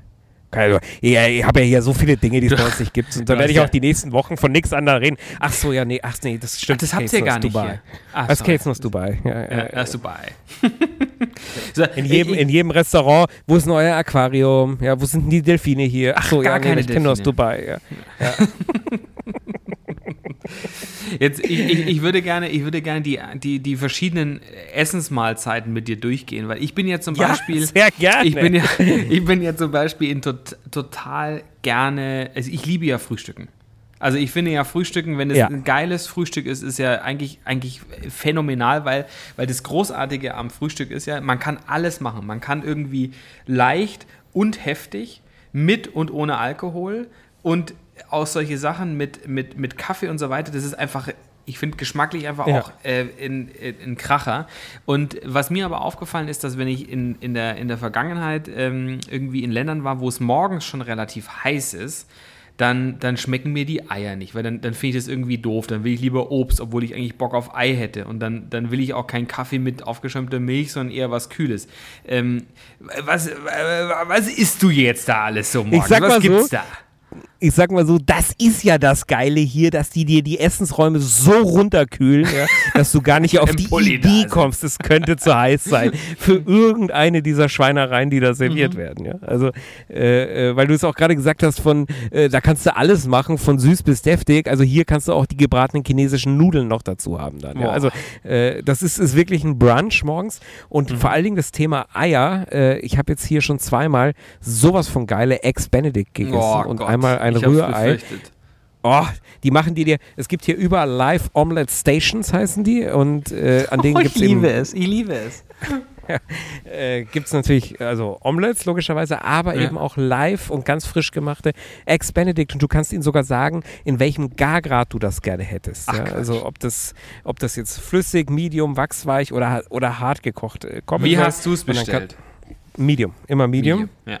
Also, ja, ich habe ja hier so viele Dinge, die es bei uns nicht gibt. Und Du da werde ich ja- auch die nächsten Wochen von nichts anderem reden. Ach so, ja, nee, ach nee, das stimmt. das habt ich ihr gar aus nicht Dubai. Ah, Das ich aus Dubai. Ja, ja, Ja, ja. erst Dubai. so, In jedem, ich, in jedem Restaurant, wo ist denn euer Aquarium? Ja, wo sind die Delfine hier? Ach so, gar ja, nee, keine ich kenne nur aus. Dubai. Ja. Jetzt, ich, ich, ich würde gerne, ich würde gerne die, die, die verschiedenen Essensmahlzeiten mit dir durchgehen, weil ich bin ja zum Beispiel. sehr gerne. Ich bin ja, ich bin ja zum Beispiel in tot, total gerne, also ich liebe ja Frühstücken. Also ich finde ja Frühstücken, wenn es Ja. ein geiles Frühstück ist, ist ja eigentlich, eigentlich phänomenal, weil, weil das Großartige am Frühstück ist ja, man kann alles machen. Man kann irgendwie leicht und heftig, mit und ohne Alkohol und auch solche Sachen mit, mit, mit Kaffee und so weiter, das ist einfach, ich finde geschmacklich einfach Ja. auch äh, in, in, in Kracher. Und was mir aber aufgefallen ist, dass wenn ich in, in, der, in der Vergangenheit ähm, irgendwie in Ländern war, wo es morgens schon relativ heiß ist, dann, dann schmecken mir die Eier nicht, weil dann, dann finde ich das irgendwie doof. Dann will ich lieber Obst, obwohl ich eigentlich Bock auf Ei hätte. Und dann, dann will ich auch keinen Kaffee mit aufgeschäumter Milch, sondern eher was Kühles. Ähm, was, äh, was isst du jetzt da alles so morgens? was so, gibt's da? Ich sag mal so, das ist ja das Geile hier, dass die dir die Essensräume so runterkühlen, ja, dass du gar nicht auf die Idee kommst, es könnte zu heiß sein für irgendeine dieser Schweinereien, die da serviert Mhm. werden. Ja? Also, äh, äh, weil du es auch gerade gesagt hast, von äh, da kannst du alles machen, von süß bis deftig. Also hier kannst du auch die gebratenen chinesischen Nudeln noch dazu haben dann. Ja? Also äh, das ist, ist wirklich ein Brunch morgens und Mhm. vor allen Dingen das Thema Eier. Äh, ich habe jetzt hier schon zweimal sowas von geile Eggs Benedict gegessen Oh und Gott, einmal ein ich Rührei. Oh, die machen die dir. Es gibt hier überall Live Omelette Stations, heißen die. Und äh, an denen Oh, gibt ich es eben. liebe es, ich liebe es. äh, gibt es natürlich also Omelettes logischerweise, aber Ja. eben auch live und ganz frisch gemachte Eggs Benedict. Und du kannst ihnen sogar sagen, in welchem Gargrad du das gerne hättest. Ach, ja? Also ob das, ob das jetzt flüssig, medium, wachsweich oder, oder hart gekocht äh, kommen Wie hast du es dann kann- bestellt? Medium, immer Medium. Ja.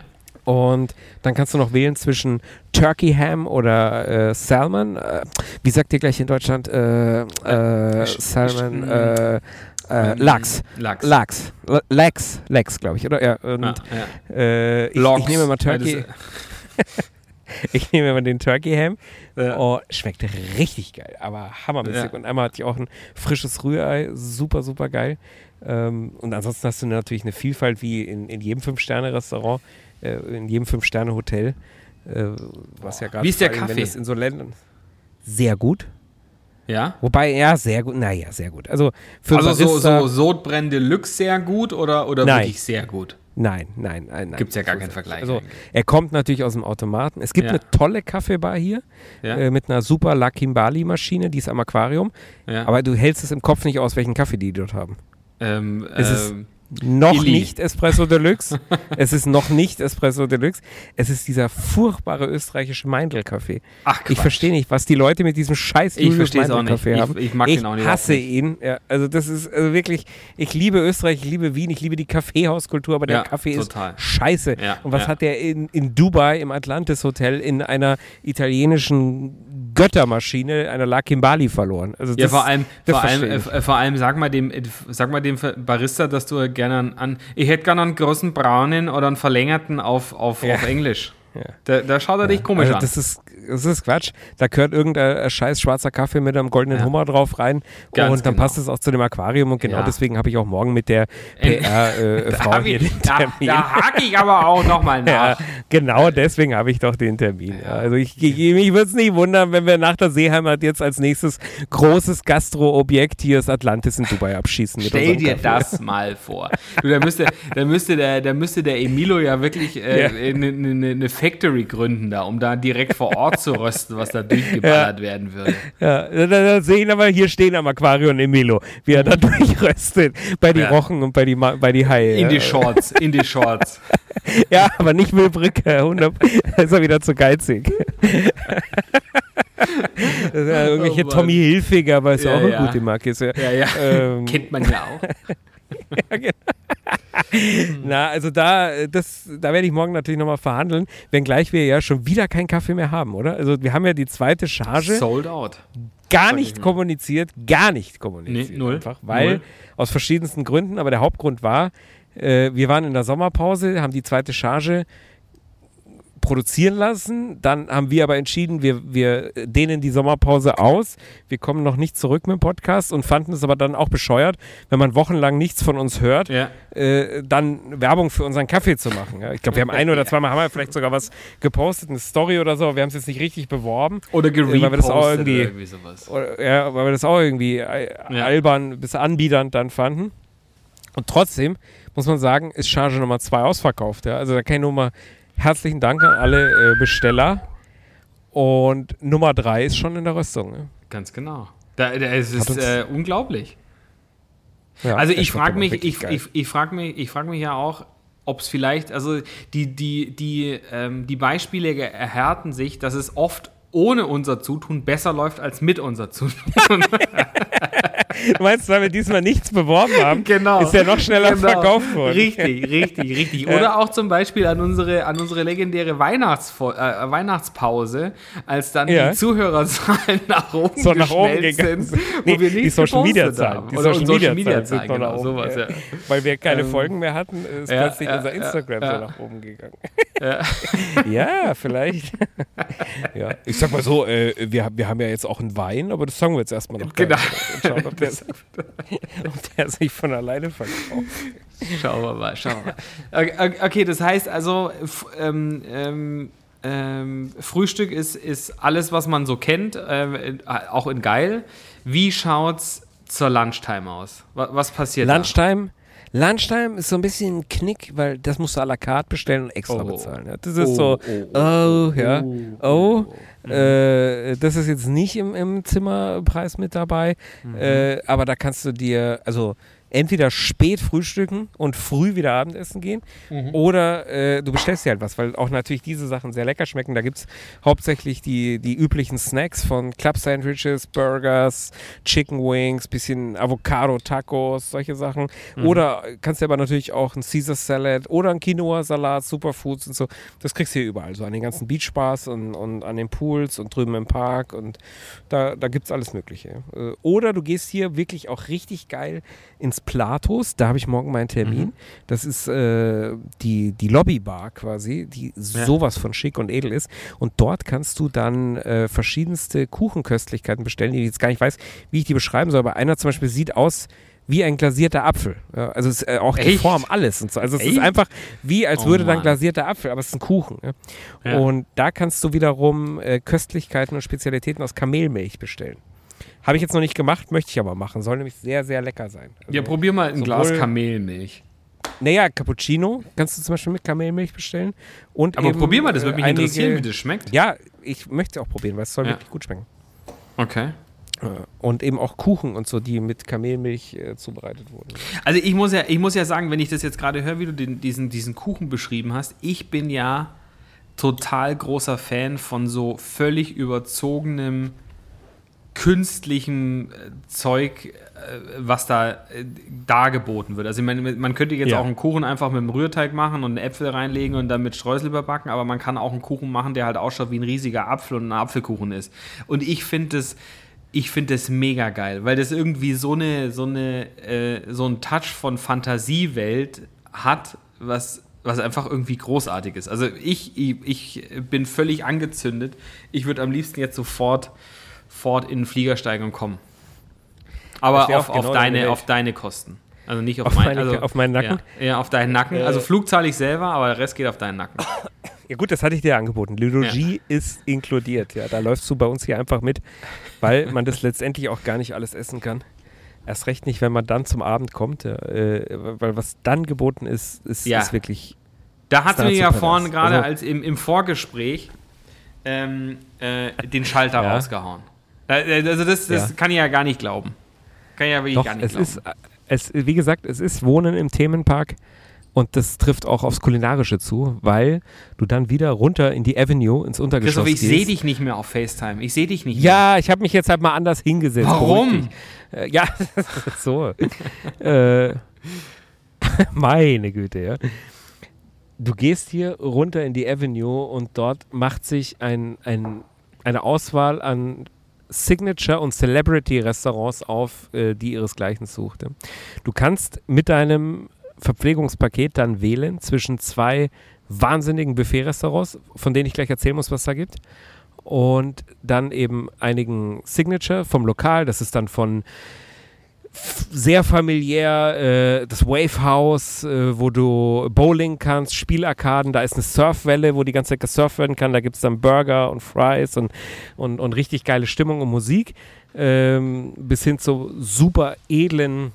Und dann kannst du noch wählen zwischen Turkey Ham oder äh, Salmon. Äh, wie sagt ihr gleich in Deutschland? Äh, äh, Sch- Salmon, sch- äh, äh, Ähm, Lachs. Lachs. Lachs. L- Lex, Lex, glaube ich, oder? Ja, und Ja, ja. äh, ich, ich nehme mal Turkey, ich nehme mal den Turkey Ham. Ja. Oh, schmeckt richtig geil, aber hammermäßig. Ja. Und einmal hatte ich auch ein frisches Rührei, super, super geil. Ähm, und ansonsten hast du natürlich eine Vielfalt wie in, in jedem Fünf-Sterne-Restaurant, äh, in jedem Fünf-Sterne-Hotel. Äh, was ja gerade Wie ist der Kaffee? es in so Ländern sehr gut. ja? Wobei, ja, sehr gut. Naja, sehr gut. Also für Also so, Barista, so Sodbrennen Deluxe sehr gut oder, oder Nein. wirklich sehr gut? Nein, nein, nein. nein. Gibt's ja gar So keinen ist- Vergleich Also eigentlich. er kommt natürlich aus dem Automaten. Es gibt Ja. eine tolle Kaffeebar hier Ja? äh, mit einer super Lakimbali-Maschine, die ist am Aquarium. ja. Aber du hältst es im Kopf nicht aus, welchen Kaffee die dort haben. ähm, es ist- ähm, Noch Illy. nicht Espresso Deluxe. es ist noch nicht Espresso Deluxe. Es ist dieser furchtbare österreichische Meindl-Kaffee. ach, Ich Quatsch. verstehe nicht, was die Leute mit diesem scheiß Ich verstehe es auch nicht. Meindl-Kaffee haben. Ich, ich mag ich den auch nicht. hasse überhaupt ihn. Ja, also das ist also wirklich, ich liebe Österreich, ich liebe Wien, ich liebe die Kaffeehauskultur, aber der Ja, Kaffee total. ist scheiße. Ja, Und was hat der in, in Dubai im Atlantis Hotel in einer italienischen Göttermaschine, einer Lakimbali verloren? Also Ja, vor allem, vor allem, äh, vor allem sag mal dem, äh, sag mal dem Barista, dass du gerne an, an ich hätte gerne einen großen braunen oder einen verlängerten auf, auf, Ja. auf Englisch. Ja. Da, da schaut er dich komisch also an. das ist, das ist Quatsch. Da gehört irgendein äh, scheiß schwarzer Kaffee mit einem goldenen Ja. Hummer drauf rein. Ganz und dann genau. passt es auch zu dem Aquarium. Und genau deswegen habe ich auch morgen mit der PR-Frau hab hier ich, den da, Termin. da hake ich aber auch nochmal nach. genau deswegen habe ich doch den Termin. Also ich, ich, mich würde es nicht wundern, wenn wir nach der Seeheimat jetzt als nächstes großes Gastro-Objekt hier das Atlantis in Dubai abschießen. Stell dir Kaffee. das mal vor. Du, da, müsste, da, müsste der, da müsste der Emilio ja wirklich äh, eine ne, ne Factory gründen da, um da direkt vor Ort zu rösten, was da durchgeballert werden würde. Ja, da, da sehe ich aber hier stehen am Aquarium Emilo, wie er da durchröstet bei die Ja. Rochen und bei die, bei die Haie. In die ja. Shorts, in die Shorts. Ja, aber nicht Wilbrücke, 100, da ist er wieder zu geizig. ja irgendwelche Oh. Tommy Hilfiger, aber ist Ja, auch eine ja. gute Marke. Ist ja, Ja, ja. ähm, Kennt man ja auch. Na, also da, äh, das, da werde ich morgen natürlich nochmal verhandeln, wenngleich wir ja schon wieder keinen Kaffee mehr haben, oder? Also wir haben ja die zweite Charge Sold out. gar nicht kommuniziert, gar nicht kommuniziert. Nee, null. Einfach, weil Null. aus verschiedensten Gründen, aber der Hauptgrund war, äh, wir waren in der Sommerpause, haben die zweite Charge produzieren lassen. Dann haben wir aber entschieden, wir, wir dehnen die Sommerpause aus. Wir kommen noch nicht zurück mit dem Podcast und fanden es aber dann auch bescheuert, wenn man wochenlang nichts von uns hört, Ja. äh, dann Werbung für unseren Kaffee zu machen. Ja, ich glaube, wir haben ein oder zweimal haben wir vielleicht sogar was gepostet, eine Story oder so, aber wir haben es jetzt nicht richtig beworben. Oder weil wir gerepostet das auch irgendwie- irgendwie sowas. Oder, ja, weil wir das auch irgendwie äh, Ja. albern bis anbiedernd dann fanden. Und trotzdem muss man sagen, ist Charge Nummer 2 ausverkauft. Ja? Also da kann ich nur mal herzlichen Dank an alle äh, Besteller. Und Nummer 3 ist schon in der Rüstung. Ne? Ganz genau. Da, da, es Hat ist äh, unglaublich. Ja, Also ich frage mich, ich, ich, ich frage mich, ich frage mich ja auch, ob es vielleicht, also die, die, die, ähm, die Beispiele erhärten sich, dass es oft ohne unser Zutun besser läuft als mit unser Zutun. Du meinst, weil wir diesmal nichts beworben haben, Genau. ist ja noch schneller Genau. verkauft worden. Richtig, richtig, richtig. Oder auch zum Beispiel an unsere, an unsere legendäre Weihnachtsfo äh, Weihnachtspause, als dann Ja. die Zuhörerzahlen nach oben So nach oben gegangen sind, sind. wo Nee, wir die nichts Social Media Zahlen. Die Social Social Media Zahlen genau, oben. sowas, ja. Weil wir keine Ähm, Folgen mehr hatten, ist plötzlich unser Instagram so nach oben gegangen. Ja. Ja, vielleicht. ja. Ich sag mal so, äh, wir, wir haben ja jetzt auch einen Wein, aber das sagen wir jetzt erstmal noch. Genau. Schauen, ob der, ob der sich von alleine verkauft. Schauen wir mal, schauen wir mal. Okay, okay, das heißt also, ähm, ähm, ähm, Frühstück ist, ist alles, was man so kennt, ähm, auch in geil. Wie schaut's zur Lunchtime aus? Was, was passiert Lunchtime. Lunchtime ist so ein bisschen ein Knick, weil das musst du à la carte bestellen und extra Oh. bezahlen. Ja. Das ist Oh, so, oh, oh, ja, oh, Mhm. äh, das ist jetzt nicht im, im Zimmerpreis mit dabei, Mhm. äh, aber da kannst du dir, also entweder spät frühstücken und früh wieder Abendessen gehen Mhm. oder äh, du bestellst dir halt was, weil auch natürlich diese Sachen sehr lecker schmecken. Da gibt es hauptsächlich die, die üblichen Snacks von Club Sandwiches, Burgers, Chicken Wings, bisschen Avocado-Tacos, solche Sachen. Mhm. Oder kannst du aber natürlich auch ein Caesar Salad oder ein Quinoa-Salat, Superfoods und so. Das kriegst du hier überall, so an den ganzen Beachbars und, und an den Pools und drüben im Park und da, da gibt es alles Mögliche. Äh, Oder du gehst hier wirklich auch richtig geil ins Platos, da habe ich morgen meinen Termin. Mhm. Das ist äh, die, die Lobbybar quasi, die sowas von schick und edel ist. Und dort kannst du dann äh, verschiedenste Kuchenköstlichkeiten bestellen, die ich jetzt gar nicht weiß, wie ich die beschreiben soll. Aber einer zum Beispiel sieht aus wie ein glasierter Apfel. Ja, also es ist, äh, auch die Echt? Form, alles. Und so. Also es ist Echt? einfach wie, als Oh würde dann glasierter Apfel, aber es ist ein Kuchen. Ja. Ja. Und da kannst du wiederum äh, Köstlichkeiten und Spezialitäten aus Kamelmilch bestellen. Habe ich jetzt noch nicht gemacht, möchte ich aber machen. Soll nämlich sehr, sehr lecker sein. Also, Ja, probier mal ein Glas Kamelmilch. naja, Cappuccino kannst du zum Beispiel mit Kamelmilch bestellen. Und Aber eben, probier mal, das äh, würde mich einige- interessieren, wie das schmeckt. Ja, ich möchte es auch probieren, weil es soll Ja. wirklich gut schmecken. Okay. Äh, Und eben auch Kuchen und so, die mit Kamelmilch äh, zubereitet wurden. Also ich muss ja, ich muss ja sagen, wenn ich das jetzt gerade höre, wie du den, diesen, diesen Kuchen beschrieben hast, ich bin ja total großer Fan von so völlig überzogenem künstlichem äh, Zeug, äh, was da äh, dargeboten wird. Also meine, man könnte jetzt Ja. auch einen Kuchen einfach mit einem Rührteig machen und Äpfel reinlegen und dann mit Streusel überbacken, aber man kann auch einen Kuchen machen, der halt ausschaut wie ein riesiger Apfel und ein Apfelkuchen ist. Und ich finde das ich finde das mega geil, weil das irgendwie so eine so eine äh, so einen Touch von Fantasiewelt hat, was was einfach irgendwie großartig ist. Also ich, ich, ich bin völlig angezündet. Ich würde am liebsten jetzt sofort fort in den Flieger steigen und kommen. Aber auf, auch auf, genau deine auf deine Kosten. Also nicht auf, Auf mein, meine- also, auf meinen Nacken? Ja, ja, auf deinen Nacken. Also Äh. Flug zahle ich selber, aber der Rest geht auf deinen Nacken. Ja gut, das hatte ich dir angeboten. Lylogie ist inkludiert. Ja, da läufst du bei uns hier einfach mit, weil man das letztendlich auch gar nicht alles essen kann. Erst recht nicht, wenn man dann zum Abend kommt, ja, äh, weil was dann geboten ist, ist, Ja. ist wirklich Da hat mir ja vorhin gerade Also- als im, im Vorgespräch ähm, äh, den Schalter Ja. rausgehauen. Äh, Also das, das Ja. kann ich ja gar nicht glauben. Kann ich ja wirklich Doch, gar nicht es glauben. ist, äh, es, wie gesagt, es ist Wohnen im Themenpark und das trifft auch aufs Kulinarische zu, weil du dann wieder runter in die Avenue, ins Untergeschoss Christoph, ich sehe dich nicht mehr auf FaceTime. Ich sehe dich nicht Ja, ich habe mich jetzt halt mal anders hingesetzt. Warum? Äh, ja, so. äh, meine Güte, ja. Du gehst hier runter in die Avenue und dort macht sich ein, ein, eine Auswahl an Signature- und Celebrity-Restaurants auf, äh, die ihresgleichen sucht. ja. Du kannst mit deinem Verpflegungspaket dann wählen zwischen zwei wahnsinnigen Buffet-Restaurants, von denen ich gleich erzählen muss, was da gibt. Und dann eben einigen Signature vom Lokal. Das ist dann von sehr familiär, äh, das Wave House, äh, wo du Bowling kannst, Spielarkaden, da ist eine Surfwelle, wo die ganze Zeit gesurft werden kann, da gibt es dann Burger und Fries und, und, und richtig geile Stimmung und Musik, ähm, bis hin zu super edlen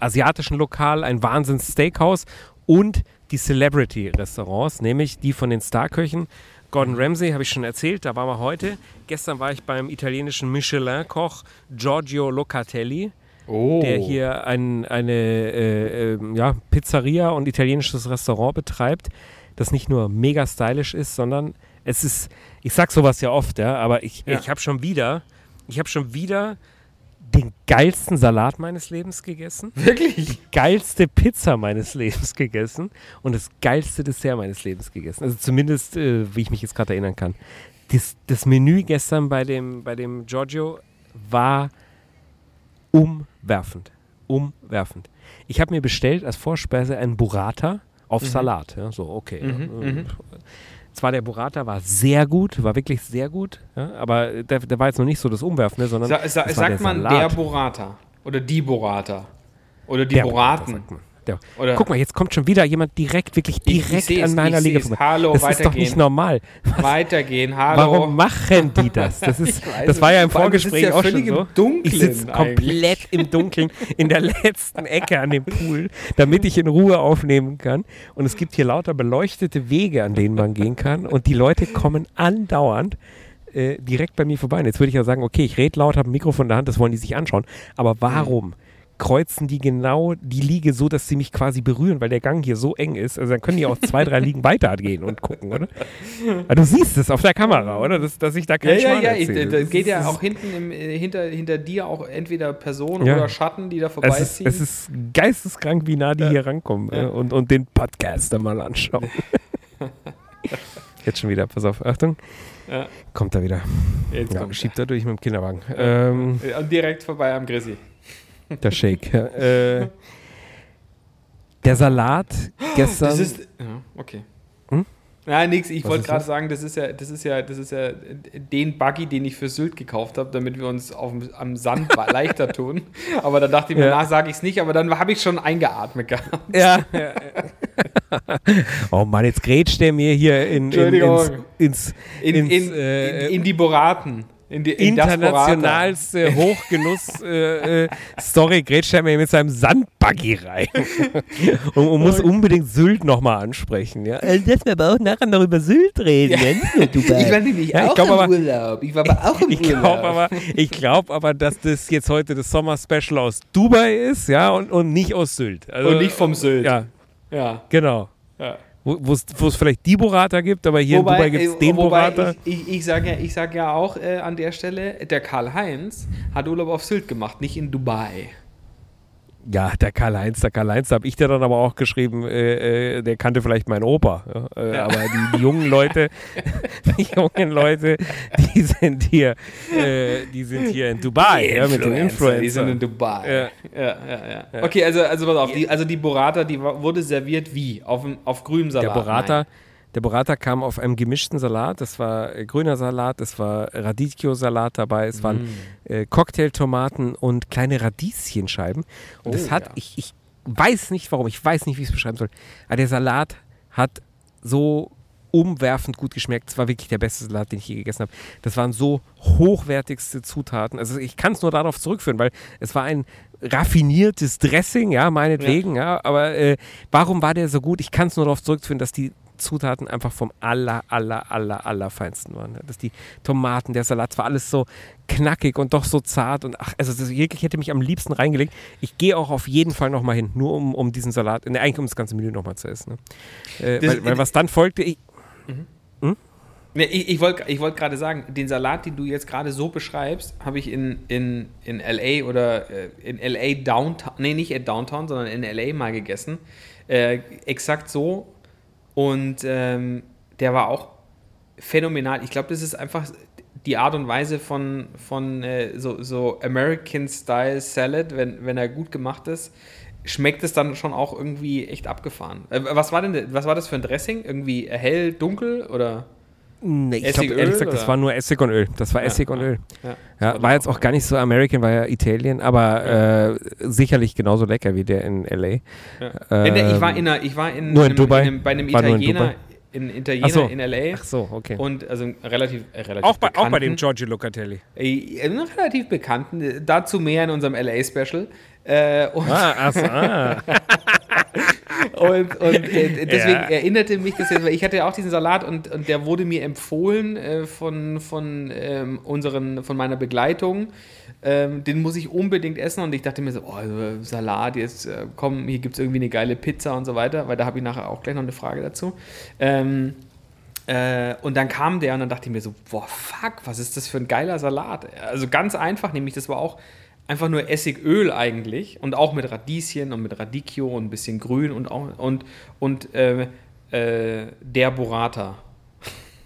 asiatischen Lokal, ein Wahnsinns Steakhouse und die Celebrity-Restaurants, nämlich die von den Starköchen. Gordon Ramsay habe ich schon erzählt, da waren wir heute. Gestern war ich beim italienischen Michelin-Koch Giorgio Locatelli Oh. der hier ein, eine äh, ähm, ja, Pizzeria und italienisches Restaurant betreibt, das nicht nur mega stylisch ist, sondern es ist, ich sag sowas ja oft, ja, aber ich, Ja. ich habe schon wieder, ich habe schon wieder den geilsten Salat meines Lebens gegessen, Wirklich? geilste Pizza meines Lebens gegessen und das geilste Dessert meines Lebens gegessen. Also zumindest, äh, wie ich mich jetzt gerade erinnern kann. Das, das Menü gestern bei dem, bei dem Giorgio war umwerfend. Umwerfend. Ich habe mir bestellt als Vorspeise einen Burrata auf Salat. Ja, so, okay. Mhm, ja. mhm. Zwar der Burrata war sehr gut, war wirklich sehr gut, ja, aber der, der war jetzt noch nicht so das Umwerfende, sondern Sa sa sagt der man Salat. der Burrata oder die Burrata oder die Der Buraten. sagt man. Der. Oder Guck mal, jetzt kommt schon wieder jemand direkt, wirklich Ich- ich direkt seh's, an meiner ich Liga vorbei. Hallo, das ist doch nicht normal. weitergehen. Hallo. Warum machen die das? Das, ist, Ich das war ja im Vorgespräch ja auch schon so. Ich sitze komplett im Dunkeln in der letzten Ecke an dem Pool, damit ich in Ruhe aufnehmen kann. Und es gibt hier lauter beleuchtete Wege, an denen man gehen kann. Und die Leute kommen andauernd äh, direkt bei mir vorbei. Und jetzt würde ich ja sagen, okay, ich rede laut, habe ein Mikrofon in der Hand, das wollen die sich anschauen. Aber warum kreuzen die genau die Liege so, dass sie mich quasi berühren, weil der Gang hier so eng ist. Also dann können die auch zwei, drei Liegen weitergehen und gucken, oder? Aber du siehst es auf der Kamera, oder? Dass, dass ich da Ja, kein ja, ja, ich, Das geht ja das auch hinten im, äh, hinter, hinter dir auch entweder Personen Ja. oder Schatten, die da Es ist, vorbeiziehen. es ist geisteskrank, wie nah die Ja. hier rankommen Ja. äh, und, und den Podcast da mal anschauen. Jetzt schon wieder, pass auf, Achtung. Kommt er wieder. Jetzt Ja, kommt schiebt er durch mit dem Kinderwagen. Ähm. Und direkt vorbei am Grissi. Der Shake. Äh, der Salat gestern. Das ist. Ja, okay. Hm? Ja, nix. Ich wollte gerade sagen, das ist ja, das ist ja, das ist ja den Buggy, den ich für Sylt gekauft habe, damit wir uns auf, am Sand leichter tun. Aber da dachte ich mir, Ja. na, sage ich es nicht, aber dann habe ich schon eingeatmet gehabt. ja, ja, oh Mann, jetzt grätscht der mir hier in, in, ins, ins, In, ins in, äh, in, in die Boraten. In die, in das internationalste Hochgenuss-Story äh, grätscht er mir mit seinem Sandbuggy rein. und, und muss unbedingt Sylt nochmal ansprechen. Ja? Äh, Lass wir aber auch nachher noch über Sylt reden. ne? Dubai. Ich war nämlich Ja, ich auch glaub im aber- Urlaub. Ich war aber auch im Ich Urlaub. glaube aber, ich glaub aber, dass das jetzt heute das Sommer-Special aus Dubai ist, ja, und, und nicht aus Sylt. Also, Und nicht vom Sylt. Ja, ja. genau. ja. Wo es vielleicht die Burrata gibt, aber hier in Dubai gibt es äh, den wobei Burrata. ich, ich, ich sage ja, ich sag ja auch äh, an der Stelle, der Karl-Heinz hat Urlaub auf Sylt gemacht, nicht in Dubai. Ja, der Karl-Heinz, der Karl-Heinz, da habe ich dir dann aber auch geschrieben, äh, äh, der kannte vielleicht meinen Opa. Ja? Äh, Ja. Aber die, die jungen Leute, die jungen Leute, die sind hier, äh, die sind hier in Dubai, ja, mit den Die sind in Influencern. Dubai. Ja. Ja, ja, ja. Okay, also, also pass auf, die, also die Burrata, die wurde serviert wie? Auf, auf grünem Der Salat? Burrata, Nein. Der Burrata kam auf einem gemischten Salat. Das war äh, grüner Salat, es war Radicchio-Salat dabei, es waren Mm. äh, Cocktailtomaten und kleine Radieschenscheiben. Und das Oh, hat, ja. ich, ich weiß nicht warum, ich weiß nicht, wie ich es beschreiben soll, aber der Salat hat so umwerfend gut geschmeckt. Es war wirklich der beste Salat, den ich je gegessen habe. Das waren so hochwertigste Zutaten. Also ich kann es nur darauf zurückführen, weil es war ein raffiniertes Dressing, ja, meinetwegen, ja, aber äh, warum war der so gut? Ich kann es nur darauf zurückführen, dass die Zutaten einfach vom aller, aller, aller, aller feinsten waren. Dass die Tomaten, der Salat, war alles so knackig und doch so zart und ach, also das, wirklich hätte mich am liebsten reingelegt. Ich gehe auch auf jeden Fall nochmal hin, nur um, um diesen Salat, ne, eigentlich um das ganze Menü nochmal zu essen. Ne. Äh, Das- weil, weil was dann folgte, ich, Nee, ich ich wollte ich wollt gerade sagen, den Salat, den du jetzt gerade so beschreibst, habe ich in, in, in LA oder äh, in LA Downtown, nee, nicht in Downtown, sondern in LA mal gegessen. Äh, exakt so. Und ähm, der war auch phänomenal. Ich glaube, das ist einfach die Art und Weise von, von äh, so, so American-Style Salad, wenn, wenn er gut gemacht ist, schmeckt es dann schon auch irgendwie echt abgefahren. Äh, was, war denn, was war das für ein Dressing? Irgendwie hell, dunkel oder? Nee, ich glaube ehrlich gesagt, das oder? war nur Essig und Öl. Das war Ja, Essig und ja. Öl. Ja, Ja, war jetzt auch gar nicht so American, war ja Italien, aber äh, sicherlich genauso lecker wie der in LA. Der- ich war Ähm, in, einer, ich war in, nur in einem, Dubai? in einem, bei einem War nur in Italiener, Dubai? in, Italiener so. in LA Ach so, okay. und also relativ, äh, relativ Auch bei, auch bei dem Giorgio Locatelli. äh, einen relativ bekannten, äh, dazu mehr in unserem LA-Special. Äh, und, Ah, so, ah. und, und äh, deswegen Ja. erinnerte mich das jetzt, weil ich hatte ja auch diesen Salat und, und der wurde mir empfohlen äh, von, von, ähm, unseren, von meiner Begleitung. Ähm, den muss ich unbedingt essen und ich dachte mir so, oh, Salat, jetzt äh, komm, hier gibt es irgendwie eine geile Pizza und so weiter, weil da habe ich nachher auch gleich noch eine Frage dazu. Ähm, äh, und dann kam der und dann dachte ich mir so, boah, fuck, was ist das für ein geiler Salat? Also ganz einfach, nämlich das war auch einfach nur Essigöl eigentlich und auch mit Radieschen und mit Radicchio und ein bisschen Grün und auch und und äh, äh, der Burrata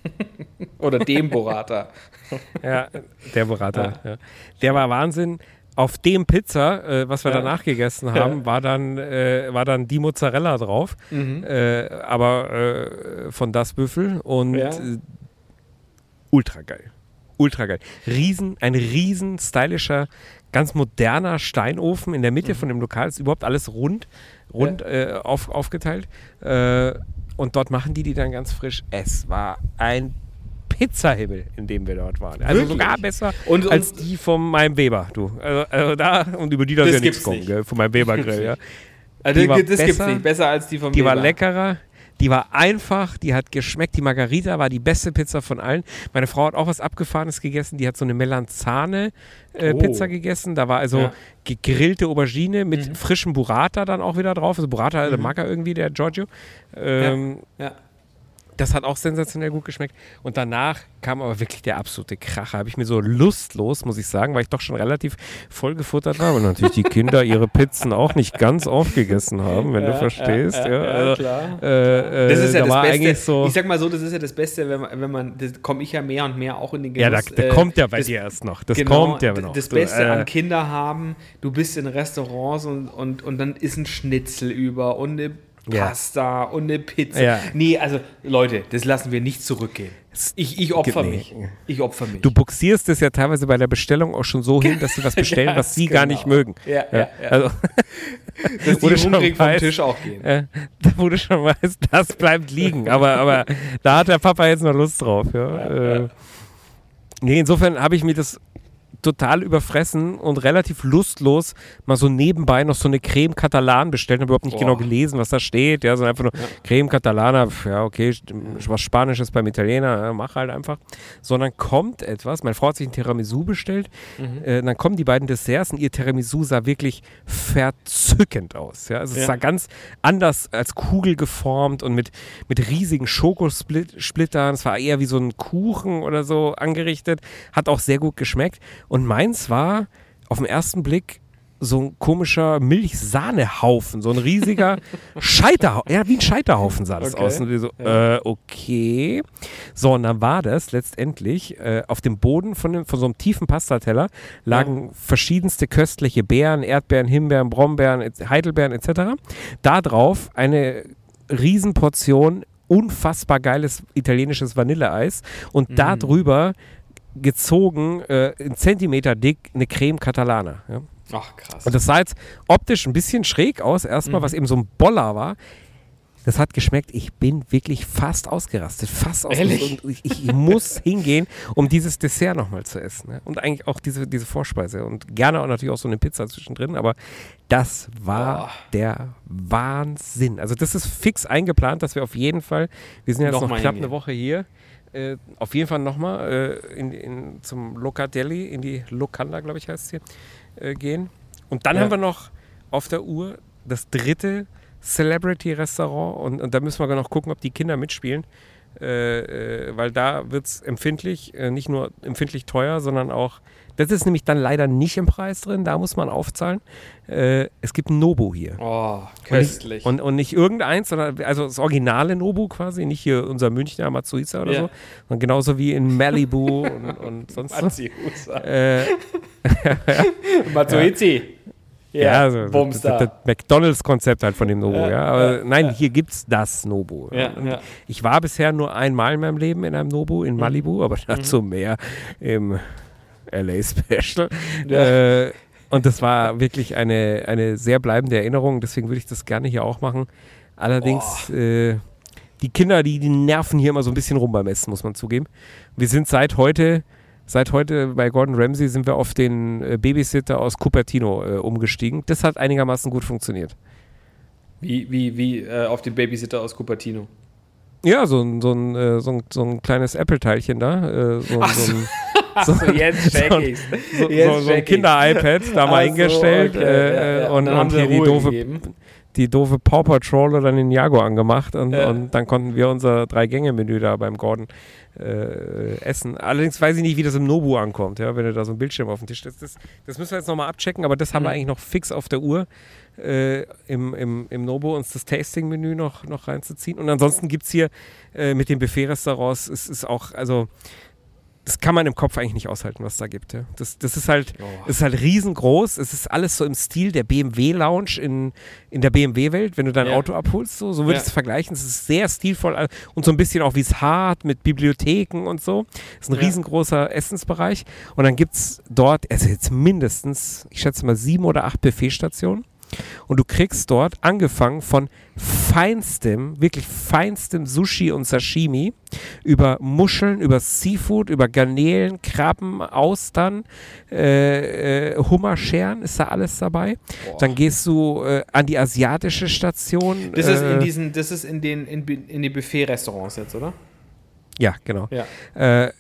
oder dem Burrata. Ja, der Burrata. Ja. Der war Wahnsinn. Auf dem Pizza, äh, was wir Ja. danach gegessen haben, war, dann, äh, war dann die Mozzarella drauf. Mhm. Äh, aber äh, von das Büffel und Ja. ultra geil. Ultra geil. Riesen, ein riesen stylischer, ganz moderner Steinofen in der Mitte von dem Lokal. Ist überhaupt alles rund, rund äh, auf, aufgeteilt. Äh, und dort machen die die dann ganz frisch. Es war ein Pizzahimmel, in dem wir dort waren. Also Wirklich? sogar besser Und- und- als die von meinem Weber, du. Also, also da, und über die darf Das ja nichts kommen, nicht. gell, von meinem Weber-Grill, ja. Also Die war das gibt's nicht, besser als die von Die war leckerer, Die war einfach, die hat geschmeckt. Die Margarita war die beste Pizza von allen. Meine Frau hat auch was Abgefahrenes gegessen. Die hat so eine Melanzane-Pizza Oh. gegessen. Da war also Ja. gegrillte Aubergine mit Mhm. frischem Burrata dann auch wieder drauf. Also Burrata Mhm. mag er irgendwie, der Giorgio. Ähm, Ja. Das hat auch sensationell gut geschmeckt. Und danach kam aber wirklich der absolute Kracher. Habe ich mir so lustlos, muss ich sagen, weil ich doch schon relativ voll gefuttert war. Und natürlich die Kinder ihre Pizzen auch nicht ganz aufgegessen haben, wenn du verstehst. Ja, also, klar. äh, äh, Das ist ja da das Beste. so. Ich sag mal so, das ist ja das Beste, wenn man, wenn man das komme ich ja mehr und mehr auch in den ja, da, Genuss. da äh, kommt ja bei das, dir erst noch. Das genau, kommt ja noch. Das Du, Beste äh, an Kinder haben, du bist in Restaurants und, und, und dann ist ein Schnitzel über und eine Ja. Pasta und eine Pizza. Ja. Nee, also Leute, das lassen wir nicht zurückgehen. Ich, ich opfer Nee. mich. Ich opfer mich. Du buxierst es ja teilweise bei der Bestellung auch schon so hin, dass sie was bestellen, was sie gar genau. nicht mögen. Ja, ja, ja. Also, Dass die schon hungrig vom Tisch auch gehen. äh, da wo du schon weißt, das bleibt liegen. Aber, aber da hat der Papa jetzt noch Lust drauf. Ja. Äh, nee, insofern habe ich mir das total überfressen und relativ lustlos mal so nebenbei noch so eine Creme Catalan bestellt. Habe überhaupt nicht Boah. genau gelesen, was da steht. Ja, sondern einfach nur Creme Catalana. Ja, okay, was Spanisches beim Italiener, ja, mach halt einfach. Sondern kommt etwas. Meine Frau hat sich ein Tiramisu bestellt. Mhm. Äh, dann kommen die beiden Desserts und ihr Tiramisu sah wirklich verzückend aus. Ja? Also es Ja. sah ganz anders als Kugel geformt und mit, mit riesigen Schokosplittern. Es war eher wie so ein Kuchen oder so angerichtet. Hat auch sehr gut geschmeckt. Und meins war auf den ersten Blick so ein komischer Milchsahnehaufen, so ein riesiger Scheiterhaufen. Ja, wie ein Scheiterhaufen sah das Okay. aus. Und so, äh, okay. So, und dann war das letztendlich äh, auf dem Boden von, dem, von so einem tiefen Pastateller lagen verschiedenste köstliche Beeren, Erdbeeren, Himbeeren, Brombeeren, Heidelbeeren etc. Da drauf eine Riesenportion unfassbar geiles italienisches Vanilleeis und da drüber gezogen, äh, in Zentimeter dick, eine Creme Catalana. Ja? Ach, krass. Und das sah jetzt optisch ein bisschen schräg aus, erstmal, was eben so ein Boller war. Das hat geschmeckt. Ich bin wirklich fast ausgerastet. Fast ausgerastet. Ich, ich muss hingehen, um dieses Dessert nochmal zu essen. Ne? Und eigentlich auch diese, diese Vorspeise. Und gerne auch natürlich auch so eine Pizza zwischendrin. Aber das war Boah. der Wahnsinn. Also, das ist fix eingeplant, dass wir auf jeden Fall, wir sind jetzt noch Nochmal knapp hingehen. eine Woche hier, äh, auf jeden Fall nochmal äh, in, in, zum Locatelli, in die Locanda, glaube ich, heißt es hier, äh, gehen. Und dann Ja. haben wir noch auf der Uhr das dritte Celebrity-Restaurant und, und da müssen wir noch gucken, ob die Kinder mitspielen. Äh, äh, weil da wird es empfindlich, äh, nicht nur empfindlich teuer, sondern auch, das ist nämlich dann leider nicht im Preis drin, da muss man aufzahlen. Äh, es gibt ein Nobu hier. Oh, Und köstlich. nicht, und, und nicht irgendeins, sondern also das originale Nobu quasi, nicht hier unser Münchner Matsuisa oder Ja. so, sondern genauso wie in Malibu und, und sonst was. Äh, Matsuizi. ja, also das, Bums das, da. das McDonalds-Konzept halt von dem Nobu, ja. Ja, Aber ja, nein, ja. hier gibt's das Nobu. Ja, Und ja. Ich war bisher nur einmal in meinem Leben in einem Nobu Mhm. in Malibu, aber dazu mehr im LA Special. Ja. Äh, und das war wirklich eine, eine sehr bleibende Erinnerung, deswegen würde ich das gerne hier auch machen. Allerdings, äh, die Kinder, die, die nerven hier immer so ein bisschen rum beim Essen, muss man zugeben. Wir sind seit heute, seit heute bei Gordon Ramsay sind wir auf den äh, Babysitter aus Cupertino äh, umgestiegen. Das hat einigermaßen gut funktioniert. Wie, wie, wie äh, auf den Babysitter aus Cupertino. Ja, so ein, so ein, äh, so ein, so ein kleines Apple-Teilchen da. Äh, so, ein- so, ein, so, So, jetzt check ich's. so, Jetzt so, so ein. Kinder-iPad da mal Ach so, eingestellt okay, äh, ja, ja. und, dann und hier die doofe, gegeben. die doofe Paw Patrol oder den Jago angemacht und, Ja. und dann konnten wir unser Drei-Gänge-Menü da beim Gordon äh, essen. Allerdings weiß ich nicht, wie das im Nobu ankommt, ja, wenn du da so ein Bildschirm auf dem Tisch hast. Das, das müssen wir jetzt nochmal abchecken, aber das haben wir Mhm. eigentlich noch fix auf der Uhr, äh, im, im, im Nobu uns das Tasting-Menü noch, noch reinzuziehen. Und ansonsten gibt es hier äh, mit den Buffet-Restaurants, es ist auch, also das kann man im Kopf eigentlich nicht aushalten, was da gibt. Ja. Das, das ist halt, Oh. ist halt riesengroß. Es ist alles so im Stil der BMW-Lounge in, in der BMW-Welt, wenn du dein Ja. Auto abholst. So, so würde ich Ja. es vergleichen. Es ist sehr stilvoll und so ein bisschen auch wie es hart mit Bibliotheken und so. Es ist ein riesengroßer Essensbereich. Und dann gibt es dort, also jetzt mindestens, ich schätze mal sieben oder acht Buffetstationen. Und du kriegst dort angefangen von feinstem, wirklich feinstem Sushi und Sashimi, über Muscheln, über Seafood, über Garnelen, Krabben, Austern, äh, äh, Hummerscheren, ist da alles dabei. Boah. Dann gehst du äh, an die asiatische Station. Das ist in äh, diesen, das ist in den, in, in den Buffet-Restaurants jetzt, oder? Ja, genau. Ja. Äh,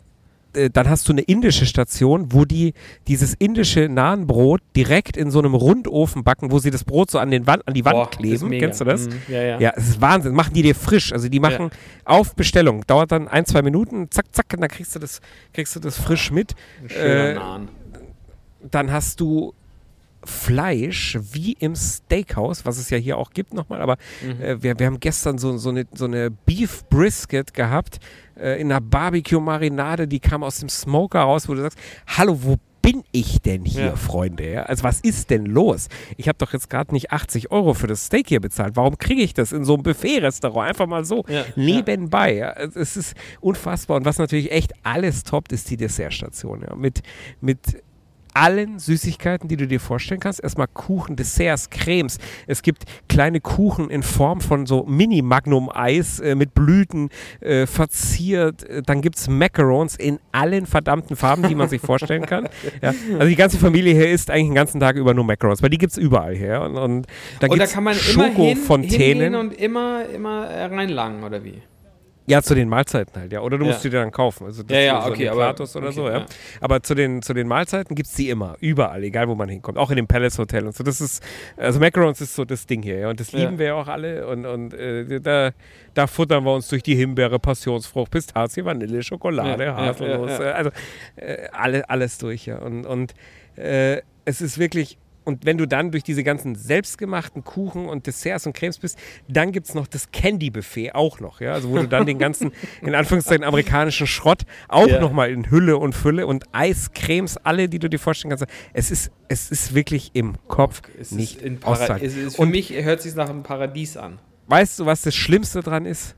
äh, dann hast du eine indische Station, wo die dieses indische Nahenbrot direkt in so einem Rundofen backen, wo sie das Brot so an, den Wand, an die Wand Boah, kleben. Kennst du das? Mhm, ja, ja. Ja, es ist Wahnsinn. Machen die dir frisch. Also die machen auf Bestellung. Dauert dann ein, zwei Minuten, zack, zack, und dann kriegst du das, kriegst du das frisch mit. Ein schöner Äh, Naan. Dann hast du Fleisch wie im Steakhouse, was es ja hier auch gibt nochmal, aber Mhm. äh, wir, wir haben gestern so, so, eine, so eine Beef Brisket gehabt äh, in einer Barbecue-Marinade, die kam aus dem Smoker raus, wo du sagst, hallo, wo bin ich denn hier, Ja. Freunde? Ja? Also was ist denn los? Ich habe doch jetzt gerade nicht 80 Euro für das Steak hier bezahlt. Warum kriege ich das in so einem Buffet-Restaurant? Einfach mal so Ja, nebenbei. Es ist unfassbar. Und was natürlich echt alles toppt, ist die Dessertstation. Mit, mit allen Süßigkeiten, die du dir vorstellen kannst. Erstmal Kuchen, Desserts, Cremes. Es gibt kleine Kuchen in Form von so Mini-Magnum-Eis äh, mit Blüten äh, verziert. Äh, Dann gibt es Macarons in allen verdammten Farben, die man sich vorstellen kann. Ja. Also die ganze Familie hier isst eigentlich den ganzen Tag über nur Macarons, weil die gibt es überall hier. Und, und da Und da kann man immer hin, hingehen und immer, immer reinlangen, oder wie? Ja, zu den Mahlzeiten halt, ja. Oder du Ja. musst die dann kaufen. Also das Ja, ja, ist so okay, ein aber- oder okay, so, ja. ja. Aber zu den, zu den Mahlzeiten gibt es die immer, überall, egal wo man hinkommt. Auch in dem Palace Hotel und so. Das ist, also Macarons ist so das Ding hier, ja. Und das Ja. lieben wir ja auch alle. Und, und äh, da, da futtern wir uns durch die Himbeere, Passionsfrucht, Pistazie, Vanille, Schokolade, Ja, ja, Haselnuss. ja, ja. äh, Also äh, alle, alles durch, ja. Und, und äh, es ist wirklich. Und wenn du dann durch diese ganzen selbstgemachten Kuchen und Desserts und Cremes bist, dann gibt es noch das Candy-Buffet auch noch, ja. Also wo du dann den ganzen, in Anführungszeichen, amerikanischen Schrott auch Ja. nochmal in Hülle und Fülle und Eis, Cremes, alle, die du dir vorstellen kannst. Es ist, es ist wirklich im Kopf Es nicht in Para es ist, für Und mich hört sich nach einem Paradies an. weißt du, was das Schlimmste dran ist?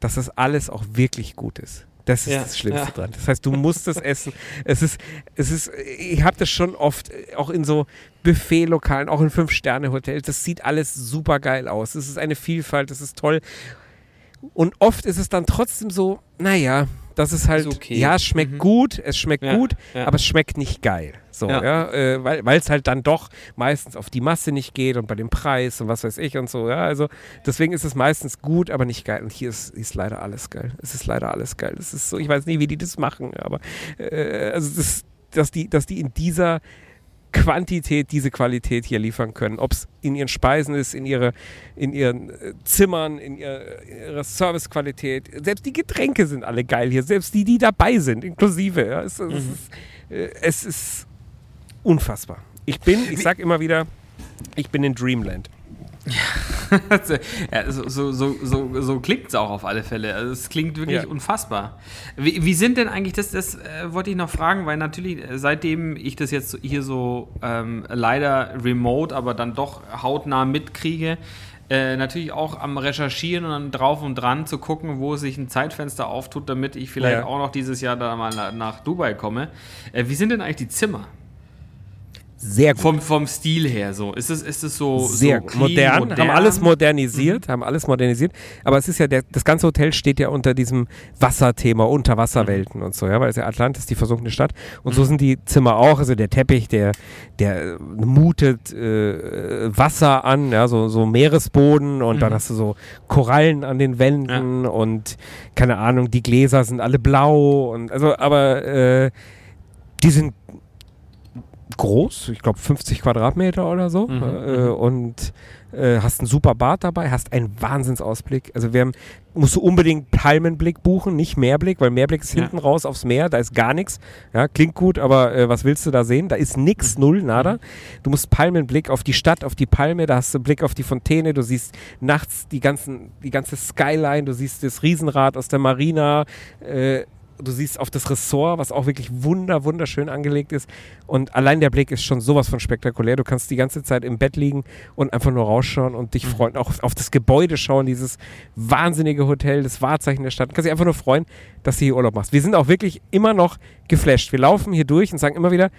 Dass das alles auch wirklich gut ist. Das ist Ja, das Schlimmste ja. dran. Das heißt, du musst es essen. Es ist, es ist, ich habe das schon oft, äh, auch in so Buffet-Lokalen, auch in Fünf-Sterne-Hotels. Das sieht alles super geil aus. Es ist eine Vielfalt, es ist toll. Und oft ist es dann trotzdem so, naja, das ist halt, Ist okay. ja, es schmeckt Mhm. gut, es schmeckt Ja, gut, ja. aber es schmeckt nicht geil. So, ja, Ja. äh, weil es halt dann doch meistens auf die Masse nicht geht und bei dem Preis und was weiß ich und so. Ja, also deswegen ist es meistens gut, aber nicht geil. Und hier ist, ist leider alles geil. Es ist leider alles geil. Es ist so, ich weiß nicht, wie die das machen, aber äh, also das, dass die, dass die in dieser Quantität diese Qualität hier liefern können. Ob es in ihren Speisen ist, in, ihre, in ihren äh, Zimmern, in, ihr, in ihrer Servicequalität. Selbst die Getränke sind alle geil hier. Selbst die, die dabei sind, inklusive. Ja. Es, es, ist, äh, es ist unfassbar. Ich bin, ich sag immer wieder, ich bin in Dreamland. ja, so so, so, so, so klingt es auch auf alle Fälle. Also es klingt wirklich Ja. unfassbar. Wie, wie sind denn eigentlich, das, das äh, wollte ich noch fragen, weil natürlich, äh, seitdem ich das jetzt hier so ähm, leider remote, aber dann doch hautnah mitkriege, äh, natürlich auch am Recherchieren und dann drauf und dran zu gucken, wo sich ein Zeitfenster auftut, damit ich vielleicht Ja. auch noch dieses Jahr da mal nach, nach Dubai komme. Äh, wie sind denn eigentlich die Zimmer? Sehr gut. Vom, vom Stil her so. Ist es, ist es so, sehr so clean, modern, haben alles modernisiert, haben alles modernisiert. Aber es ist ja, der, das ganze Hotel steht ja unter diesem Wasserthema, Unterwasserwelten und so, ja, weil es ja Atlantis, die versunkene Stadt. Und so sind die Zimmer auch, also der Teppich, der, der äh, mutet äh, Wasser an, ja, so, so Meeresboden und dann hast du so Korallen an den Wänden und keine Ahnung, die Gläser sind alle blau und also, aber äh, die sind groß, ich glaube 50 Quadratmeter oder so. Mhm, Äh, und äh, hast einen super Bad dabei, hast einen Wahnsinnsausblick. Also wir haben, musst du unbedingt Palmenblick buchen, nicht Meerblick, weil Meerblick ist Ja. hinten raus aufs Meer, da ist gar nichts. Ja, klingt gut, aber äh, was willst du da sehen? Da ist nix, null, nada. Du musst Palmenblick auf die Stadt, auf die Palme, da hast du Blick auf die Fontäne, du siehst nachts die, ganzen, die ganze Skyline, du siehst das Riesenrad aus der Marina, äh, du siehst auf das Ressort, was auch wirklich wunder, wunderschön angelegt ist. Und allein der Blick ist schon sowas von spektakulär. Du kannst die ganze Zeit im Bett liegen und einfach nur rausschauen und dich freuen, auch auf das Gebäude schauen, dieses wahnsinnige Hotel, das Wahrzeichen der Stadt. Du kannst dich einfach nur freuen, dass du hier Urlaub machst. Wir sind auch wirklich immer noch geflasht. Wir laufen hier durch und sagen immer wieder,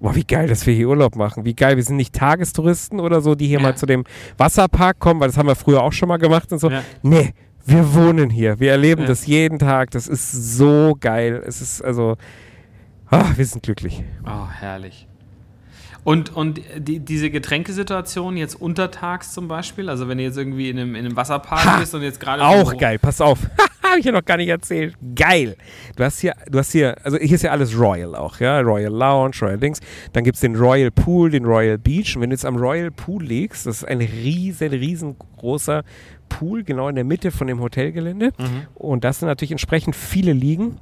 boah, wie geil, dass wir hier Urlaub machen. Wie geil, wir sind nicht Tagestouristen oder so, die hier Ja. mal zu dem Wasserpark kommen, weil das haben wir früher auch schon mal gemacht und so. Ja. Nee, wir wohnen hier. Wir erleben Ja. das jeden Tag. Das ist so geil. Es ist also, ah, wir sind glücklich. Oh, herrlich. Und, und die, diese Getränkesituation jetzt untertags zum Beispiel, also wenn du jetzt irgendwie in einem, in einem Wasserpark Ha! bist und jetzt gerade Auch so- geil, pass auf. Habe ich ja noch gar nicht erzählt. Geil. Du hast hier, du hast hier, also hier ist ja alles Royal auch, ja. Royal Lounge, Royal Dings. Dann gibt es den Royal Pool, den Royal Beach. Und wenn du jetzt am Royal Pool liegst, das ist ein riesen, riesengroßer Pool, genau in der Mitte von dem Hotelgelände. Mhm. Und das sind natürlich entsprechend viele Liegen.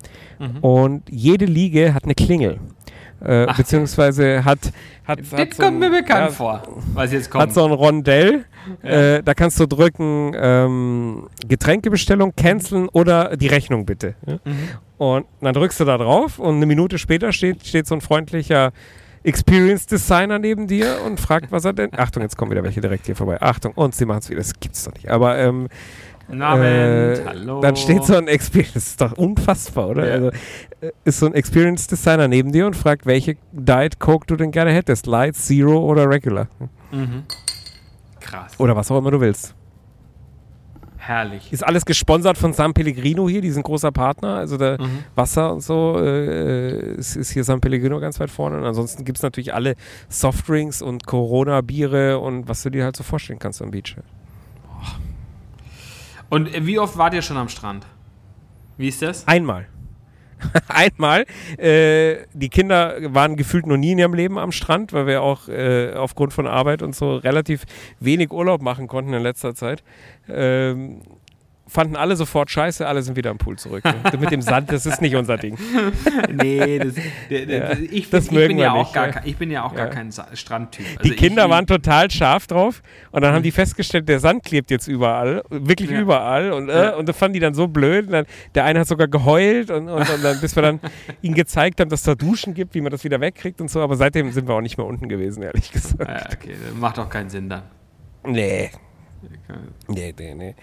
Und jede Liege hat eine Klingel. Äh, beziehungsweise hat, hat, Das hat so kommt mir ein- bekannt ja, vor, was jetzt kommt. hat so ein Rondell. Äh, da kannst du drücken, ähm, Getränkebestellung, canceln oder die Rechnung bitte. Ja? Und dann drückst du da drauf und eine Minute später steht, steht so ein freundlicher Experience Designer neben dir und fragt, was er denn. Achtung, jetzt kommen wieder welche direkt hier vorbei. Achtung, und sie machen es wieder. Das gibt's doch nicht. Aber ähm, Guten Abend, äh, hallo. dann steht so ein Experience, das ist doch unfassbar, oder? Ja. Also, äh, ist so ein Experience Designer neben dir und fragt, welche Diet Coke du denn gerne hättest. Light, Zero oder Regular. Mhm. Krass, Oder was auch immer du willst. Herrlich. Ist alles gesponsert von San Pellegrino hier, die sind großer Partner. Also der Mhm. Wasser und so äh, ist, ist hier San Pellegrino ganz weit vorne. Und ansonsten gibt es natürlich alle Softdrinks und Corona-Biere und was du dir halt so vorstellen kannst am Beach. Und äh, wie oft wart ihr schon am Strand? Wie ist das? Einmal. Einmal. Äh, die Kinder waren gefühlt noch nie in ihrem Leben am Strand, weil wir auch äh, aufgrund von Arbeit und so relativ wenig Urlaub machen konnten in letzter Zeit. Ähm, fanden alle sofort scheiße, alle sind wieder am Pool zurück. Ne? Mit dem Sand, das ist nicht unser Ding. nee, das, der, der, Ja, ich, das ich, mögen bin wir ja auch gar, ja. kein- ich bin ja auch gar kein Sa- Strandtyp. Also Die Kinder ich, waren total scharf drauf und dann haben die festgestellt, der Sand klebt jetzt überall, wirklich überall und, äh, und das fanden die dann so blöd. Und dann, der eine hat sogar geheult und, und, und dann, bis wir dann ihnen gezeigt haben, dass es da Duschen gibt, wie man das wieder wegkriegt und so, aber seitdem sind wir auch nicht mehr unten gewesen, ehrlich gesagt. Okay, das macht doch keinen Sinn dann. Nee, nee, nee, nee.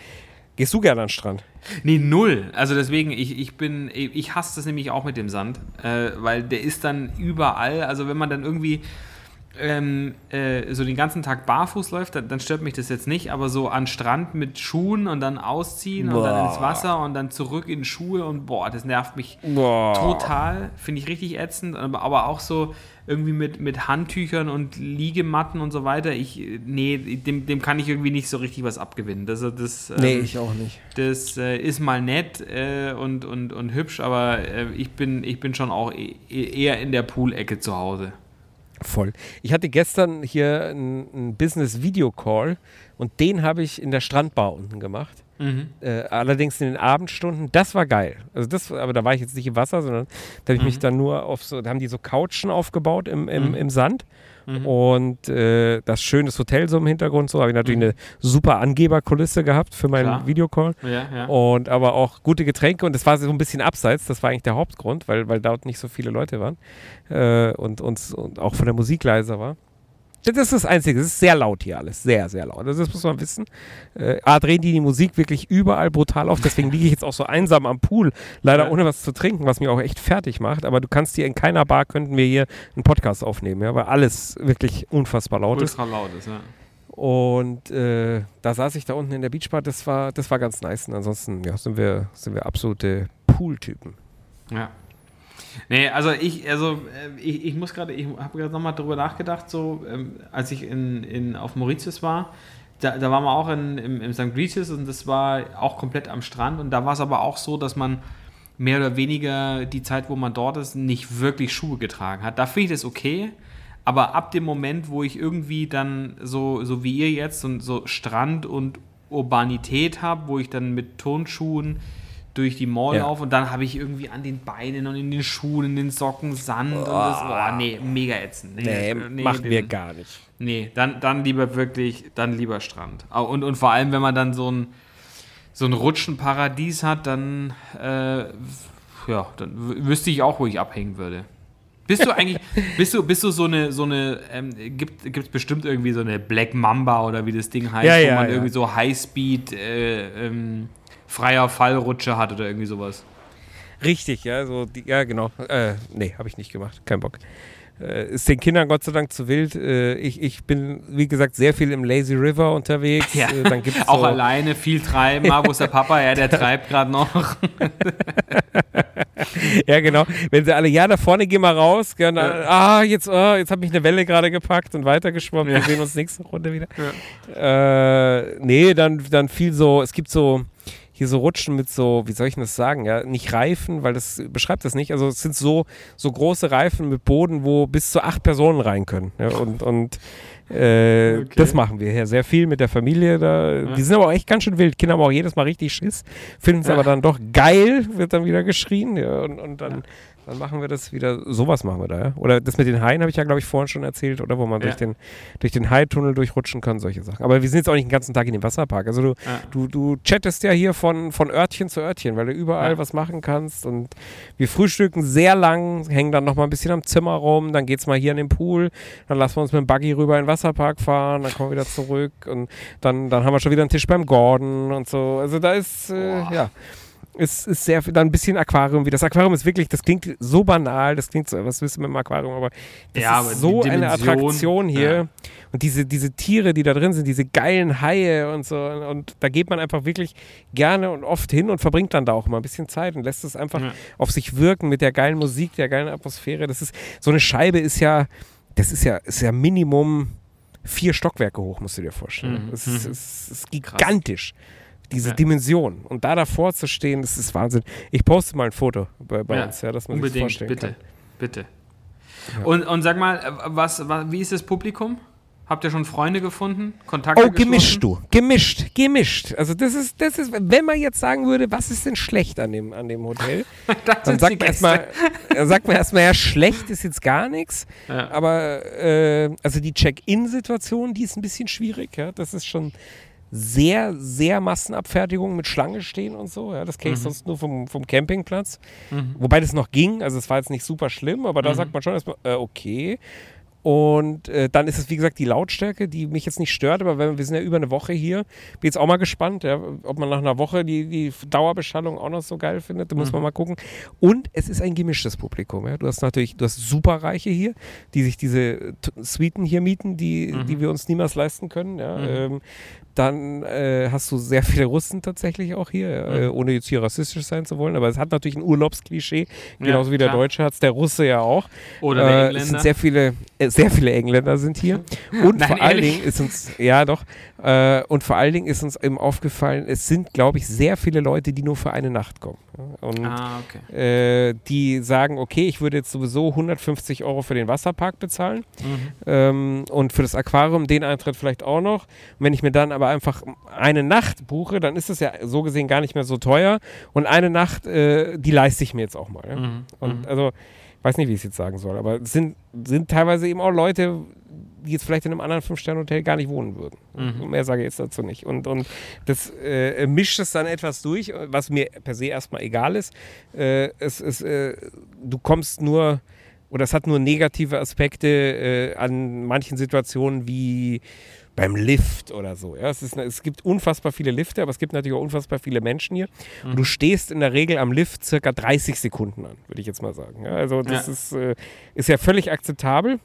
Gehst du gerne an den Strand? Nee, null. Also deswegen, ich, ich bin, ich hasse das nämlich auch mit dem Sand, äh, weil der ist dann überall. Also wenn man dann irgendwie ähm, äh, so den ganzen Tag barfuß läuft, dann, dann stört mich das jetzt nicht, aber so an Strand mit Schuhen und dann ausziehen und dann Boah. ins Wasser und dann zurück in Schuhe und boah, das nervt mich Boah. total. Finde ich richtig ätzend, aber, aber auch so irgendwie mit, mit Handtüchern und Liegematten und so weiter. Ich, nee, dem, dem kann ich irgendwie nicht so richtig was abgewinnen. Das, das, ähm, auch nicht. das äh, ist mal nett äh, und, und, und hübsch, aber äh, ich, bin, ich bin schon auch e eher in der Poolecke zu Hause. Voll. Ich hatte gestern hier einen Business-Video-Call und den habe ich in der Strandbar unten gemacht. Äh, allerdings in den Abendstunden, das war geil. Also das, aber da war ich jetzt nicht im Wasser, sondern da habe ich mich dann nur auf so, da haben die so Couchen aufgebaut im, im, im Sand und äh, das schönes Hotel so im Hintergrund, so habe ich natürlich eine super Angeberkulisse gehabt für meinen Klar. Videocall Ja, ja. und aber auch gute Getränke und das war so ein bisschen abseits, das war eigentlich der Hauptgrund, weil, weil dort nicht so viele Leute waren äh, und, und, und auch von der Musik leiser war. Das ist das Einzige, es ist sehr laut hier alles, sehr, sehr laut. Also das muss man wissen. Äh, A, drehen die die Musik wirklich überall brutal auf, deswegen liege ich jetzt auch so einsam am Pool, leider Ja. ohne was zu trinken, was mich auch echt fertig macht, aber du kannst hier in keiner Bar, könnten wir hier einen Podcast aufnehmen, ja, weil alles wirklich unfassbar laut ist. Ultra laut ist, ja. Und äh, da saß ich da unten in der Beachbar, das war, das war ganz nice. Und ansonsten ja, sind, wir, sind wir absolute Pool-Typen. Ja. Nee, also ich, also äh, ich, ich muss gerade, ich habe gerade nochmal drüber nachgedacht, so ähm, als ich in, in, auf Mauritius war, da, da waren wir auch in, im, im St. Regis und das war auch komplett am Strand und da war es aber auch so, dass man mehr oder weniger die Zeit, wo man dort ist, nicht wirklich Schuhe getragen hat. Da finde ich das okay, aber ab dem Moment, wo ich irgendwie dann so, so wie ihr jetzt so, so Strand und Urbanität habe, wo ich dann mit Turnschuhen durch die Mall Ja. laufe und dann habe ich irgendwie an den Beinen und in den Schuhen, in den Socken Sand und das, boah, nee, mega ätzend. Nee, äh, machen wir den- gar nicht. Nee, dann, dann lieber wirklich, dann lieber Strand. Und, und vor allem, wenn man dann so ein, so ein Rutschenparadies hat, dann, äh, ja, dann wü- wüsste ich auch, wo ich abhängen würde. Bist du eigentlich, bist du, bist du so eine, so eine, ähm, gibt es bestimmt irgendwie so eine Black Mamba oder wie das Ding heißt, Ja, wo ja, man irgendwie so Highspeed, äh, ähm, freier Fallrutsche hat oder irgendwie sowas. Richtig, ja, so die, ja, genau. Äh, nee, habe ich nicht gemacht. Kein Bock. äh, ist den Kindern Gott sei Dank zu wild. Äh, ich, ich bin, wie gesagt, sehr viel im Lazy River unterwegs. Ja. Äh, dann gibt's Auch so, alleine viel treiben. Ah, wo ist der Papa? Ja, der treibt gerade noch. Ja, genau. Wenn sie alle, ja, da vorne geh mal raus. Dann, Ja. Ah, jetzt, ah, jetzt habe ich eine Welle gerade gepackt und weitergeschwommen. Ja. Wir sehen uns nächste Runde wieder. Äh, nee, dann, dann viel so, es gibt so hier so Rutschen mit so, wie soll ich denn das sagen, ja, nicht Reifen, weil das beschreibt das nicht. Also es sind so, so große Reifen mit Boden, wo bis zu acht Personen rein können. Ja, und und äh, Okay. das machen wir hier sehr viel mit der Familie. Da. Die sind aber auch echt ganz schön wild. Kinder haben auch jedes Mal richtig Schiss, finden es aber dann doch geil, wird dann wieder geschrien. Ja, und, und dann, dann machen wir das wieder, sowas machen wir da. Ja? Oder das mit den Haien habe ich ja, glaube ich, vorhin schon erzählt, oder wo man Ja. durch den, durch den Haitunnel durchrutschen kann, solche Sachen. Aber wir sind jetzt auch nicht den ganzen Tag in dem Wasserpark. Also du, Ja. du, du chattest ja hier von, von Örtchen zu Örtchen, weil du überall Ja. was machen kannst. Und wir frühstücken sehr lang, hängen dann noch mal ein bisschen am Zimmer rum, dann geht's mal hier an den Pool, dann lassen wir uns mit dem Buggy rüber in den Wasserpark fahren, dann kommen wir wieder zurück und dann, dann haben wir schon wieder einen Tisch beim Gordon und so. Also da ist, äh, ja. Es ist sehr dann ein bisschen Aquarium. Wie das Aquarium ist wirklich, das klingt so banal, das klingt so, was willst du mit dem Aquarium, aber das Ja, ist aber so eine Attraktion hier. ja. Und diese, diese Tiere, die da drin sind, diese geilen Haie und so. Und da geht man einfach wirklich gerne und oft hin und verbringt dann da auch mal ein bisschen Zeit und lässt es einfach Ja. auf sich wirken mit der geilen Musik, der geilen Atmosphäre. Das ist, so eine Scheibe ist ja, das ist ja, ist ja Minimum vier Stockwerke hoch, musst du dir vorstellen. Mhm. Das ist, Mhm. ist, ist gigantisch. Diese Ja. Dimension. Und da davor zu stehen, das ist Wahnsinn. Ich poste mal ein Foto bei, bei Ja, uns, ja, dass man sich Unbedingt, vorstellen bitte. kann. Bitte. Ja. Und, und sag mal, äh, was, was, wie ist das Publikum? Habt ihr schon Freunde gefunden? Kontakte Oh, gemischt, du. Gemischt, gemischt. Also das ist, das ist, wenn man jetzt sagen würde, was ist denn schlecht an dem, an dem Hotel, dann sagt man erstmal, sagt man erstmal, ja, schlecht ist jetzt gar nichts. Ja. Aber äh, also die Check-in-Situation, die ist ein bisschen schwierig. Ja? Das ist schon sehr, sehr Massenabfertigung mit Schlange stehen und so. Ja? Das kenne ich Mhm. sonst nur vom, vom Campingplatz. Mhm. Wobei das noch ging, also es war jetzt nicht super schlimm, aber da Mhm. sagt man schon erstmal, äh, okay. Und äh, dann ist es, wie gesagt, die Lautstärke, die mich jetzt nicht stört, aber wenn, wir sind ja über eine Woche hier. Bin jetzt auch mal gespannt, ja, ob man nach einer Woche die, die Dauerbeschallung auch noch so geil findet. Da muss Mhm. man mal gucken. Und es ist ein gemischtes Publikum. Ja. Du hast natürlich, du hast Superreiche hier, die sich diese T- Suiten hier mieten, die, Mhm. die wir uns niemals leisten können. Ja. Mhm. Ähm, dann äh, hast du sehr viele Russen tatsächlich auch hier, äh, Mhm. ohne jetzt hier rassistisch sein zu wollen, aber es hat natürlich ein Urlaubsklischee, Ja, genauso wie der. Deutsche hat es, der Russe ja auch. Oder der Äh, es Engländer. sind sehr viele, äh, sehr viele Engländer sind hier. Und Nein, vor allen ehrlich? Dingen ist uns, ja doch, äh, und vor allen Dingen ist uns eben aufgefallen, es sind, glaube ich, sehr viele Leute, die nur für eine Nacht kommen. Und ah, okay. äh, die sagen, okay, ich würde jetzt sowieso 150 Euro für den Wasserpark bezahlen Mhm. ähm, und für das Aquarium den Eintritt vielleicht auch noch. Und wenn ich mir dann aber einfach eine Nacht buche, dann ist es ja so gesehen gar nicht mehr so teuer. Und eine Nacht, äh, die leiste ich mir jetzt auch mal. Ja? Mhm. Und Mhm. also, weiß nicht, wie ich es jetzt sagen soll, aber es sind, sind teilweise eben auch Leute, die jetzt vielleicht in einem anderen Fünf-Sterne-Hotel gar nicht wohnen würden. Mhm. Mehr sage ich jetzt dazu nicht. Und, und das äh, mischt es dann etwas durch, was mir per se erstmal egal ist. Äh, es, es, äh, du kommst nur, oder es hat nur negative Aspekte äh, an manchen Situationen wie beim Lift oder so. Ja, es, ist, es gibt unfassbar viele Lifte, aber es gibt natürlich auch unfassbar viele Menschen hier. Und Mhm. du stehst in der Regel am Lift circa 30 Sekunden an, würde ich jetzt mal sagen. Ja, also das Ja. Ist, äh, ist ja völlig akzeptabel.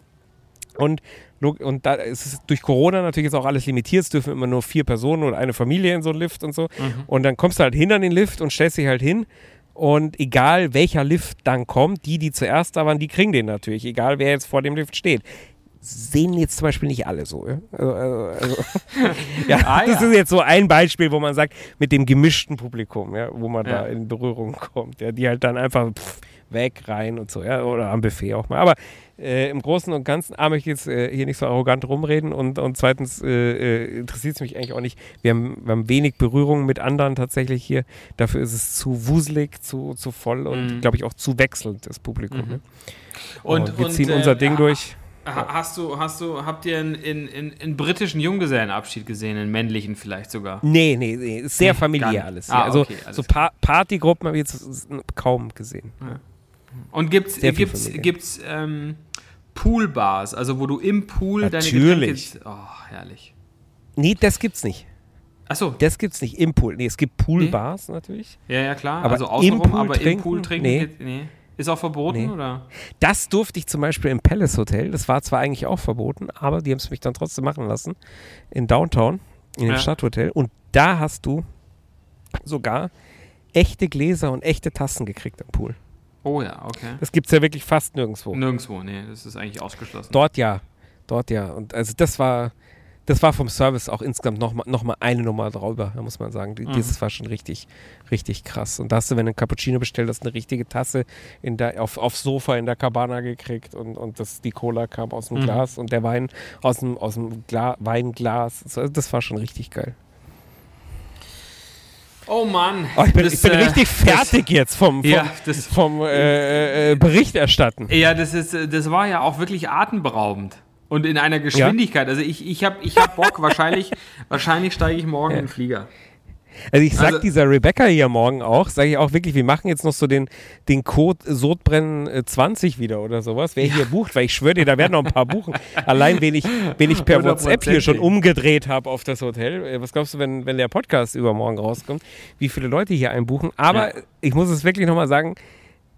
Und, und da ist es durch Corona natürlich jetzt auch alles limitiert. Es dürfen immer nur vier Personen oder eine Familie in so einen Lift und so. Mhm. Und dann kommst du halt hin an den Lift und stellst dich halt hin. Und egal welcher Lift dann kommt, die, die zuerst da waren, die kriegen den natürlich. Egal wer jetzt vor dem Lift steht. Sehen jetzt zum Beispiel nicht alle so. Ja? Also, also, also, ja, Ah, das ja. ist jetzt so ein Beispiel, wo man sagt, mit dem gemischten Publikum, ja, wo man Ja. da in Berührung kommt. Ja, die halt dann einfach pff, weg, rein und so, ja, oder am Buffet auch mal. Aber äh, im Großen und Ganzen, A, möchte ich jetzt äh, hier nicht so arrogant rumreden und, und zweitens äh, äh, interessiert es mich eigentlich auch nicht. Wir haben, wir haben wenig Berührung mit anderen tatsächlich hier. Dafür ist es zu wuselig, zu, zu voll und, Mhm. glaube ich, auch zu wechselnd, das Publikum. Mhm. Und, wir und, ziehen äh, unser Ding ha- durch. Ha- Hast du, hast du, habt ihr einen, in, in, in britischen Junggesellenabschied gesehen, einen männlichen vielleicht sogar? Nee, nee, nee, ist sehr Nee, familiär alles. Ah, ja. Also okay, alles so pa Partygruppen habe ich jetzt kaum gesehen. Und gibt's, Sehr gibt's, Familie. gibt's ähm, Poolbars, also wo du im Pool Natürlich. deine Getränke... Oh, herrlich. Nee, das gibt's nicht. Achso, Das gibt's nicht im Pool. Nee, es gibt Poolbars natürlich. ja, ja, klar. Aber also im außenrum, Pool aber im trinken? Pool trinken Nee. geht... Nee. Ist auch verboten, Nee. oder? Das durfte ich zum Beispiel im Palace Hotel. Das war zwar eigentlich auch verboten, aber die haben es mich dann trotzdem machen lassen. In Downtown, in dem Ja. Stadthotel. Und da hast du sogar echte Gläser und echte Tassen gekriegt am Pool. Oh ja, okay. Das gibt es ja wirklich fast nirgendwo. Nirgendwo, nee, das ist eigentlich ausgeschlossen. Dort ja. Dort ja. Und also das war, das war vom Service auch insgesamt nochmal noch mal eine Nummer drüber, da muss man sagen. Mhm. Dieses war schon richtig, richtig krass. Und da hast du, wenn du einen Cappuccino bestellt hast, eine richtige Tasse in der, auf, aufs Sofa in der Cabana gekriegt und, und das, die Cola kam aus dem Mhm. Glas und der Wein aus dem, aus dem Gla Weinglas. Das war schon richtig geil. Oh Mann. Oh, ich bin, Das, ich bin äh, richtig fertig jetzt vom, vom, Ja, das- vom äh, äh, Berichterstatten. Ja, das, ist, das war ja auch wirklich atemberaubend. Und in einer Geschwindigkeit. Also ich, ich habe ich hab Bock, wahrscheinlich, wahrscheinlich steige ich morgen in den Flieger. Also ich sag Also- dieser Rebecca hier morgen auch, sage ich auch wirklich, wir machen jetzt noch so den, den Code Sodbrennen äh, 20 wieder oder sowas, wer hier bucht, weil ich schwöre dir, da werden noch ein paar buchen. Allein, wen ich, wen ich per WhatsApp hier schon umgedreht habe auf das Hotel. Äh, Was glaubst du, wenn, wenn der Podcast übermorgen rauskommt, wie viele Leute hier einbuchen? Aber Ja. ich muss es wirklich nochmal sagen,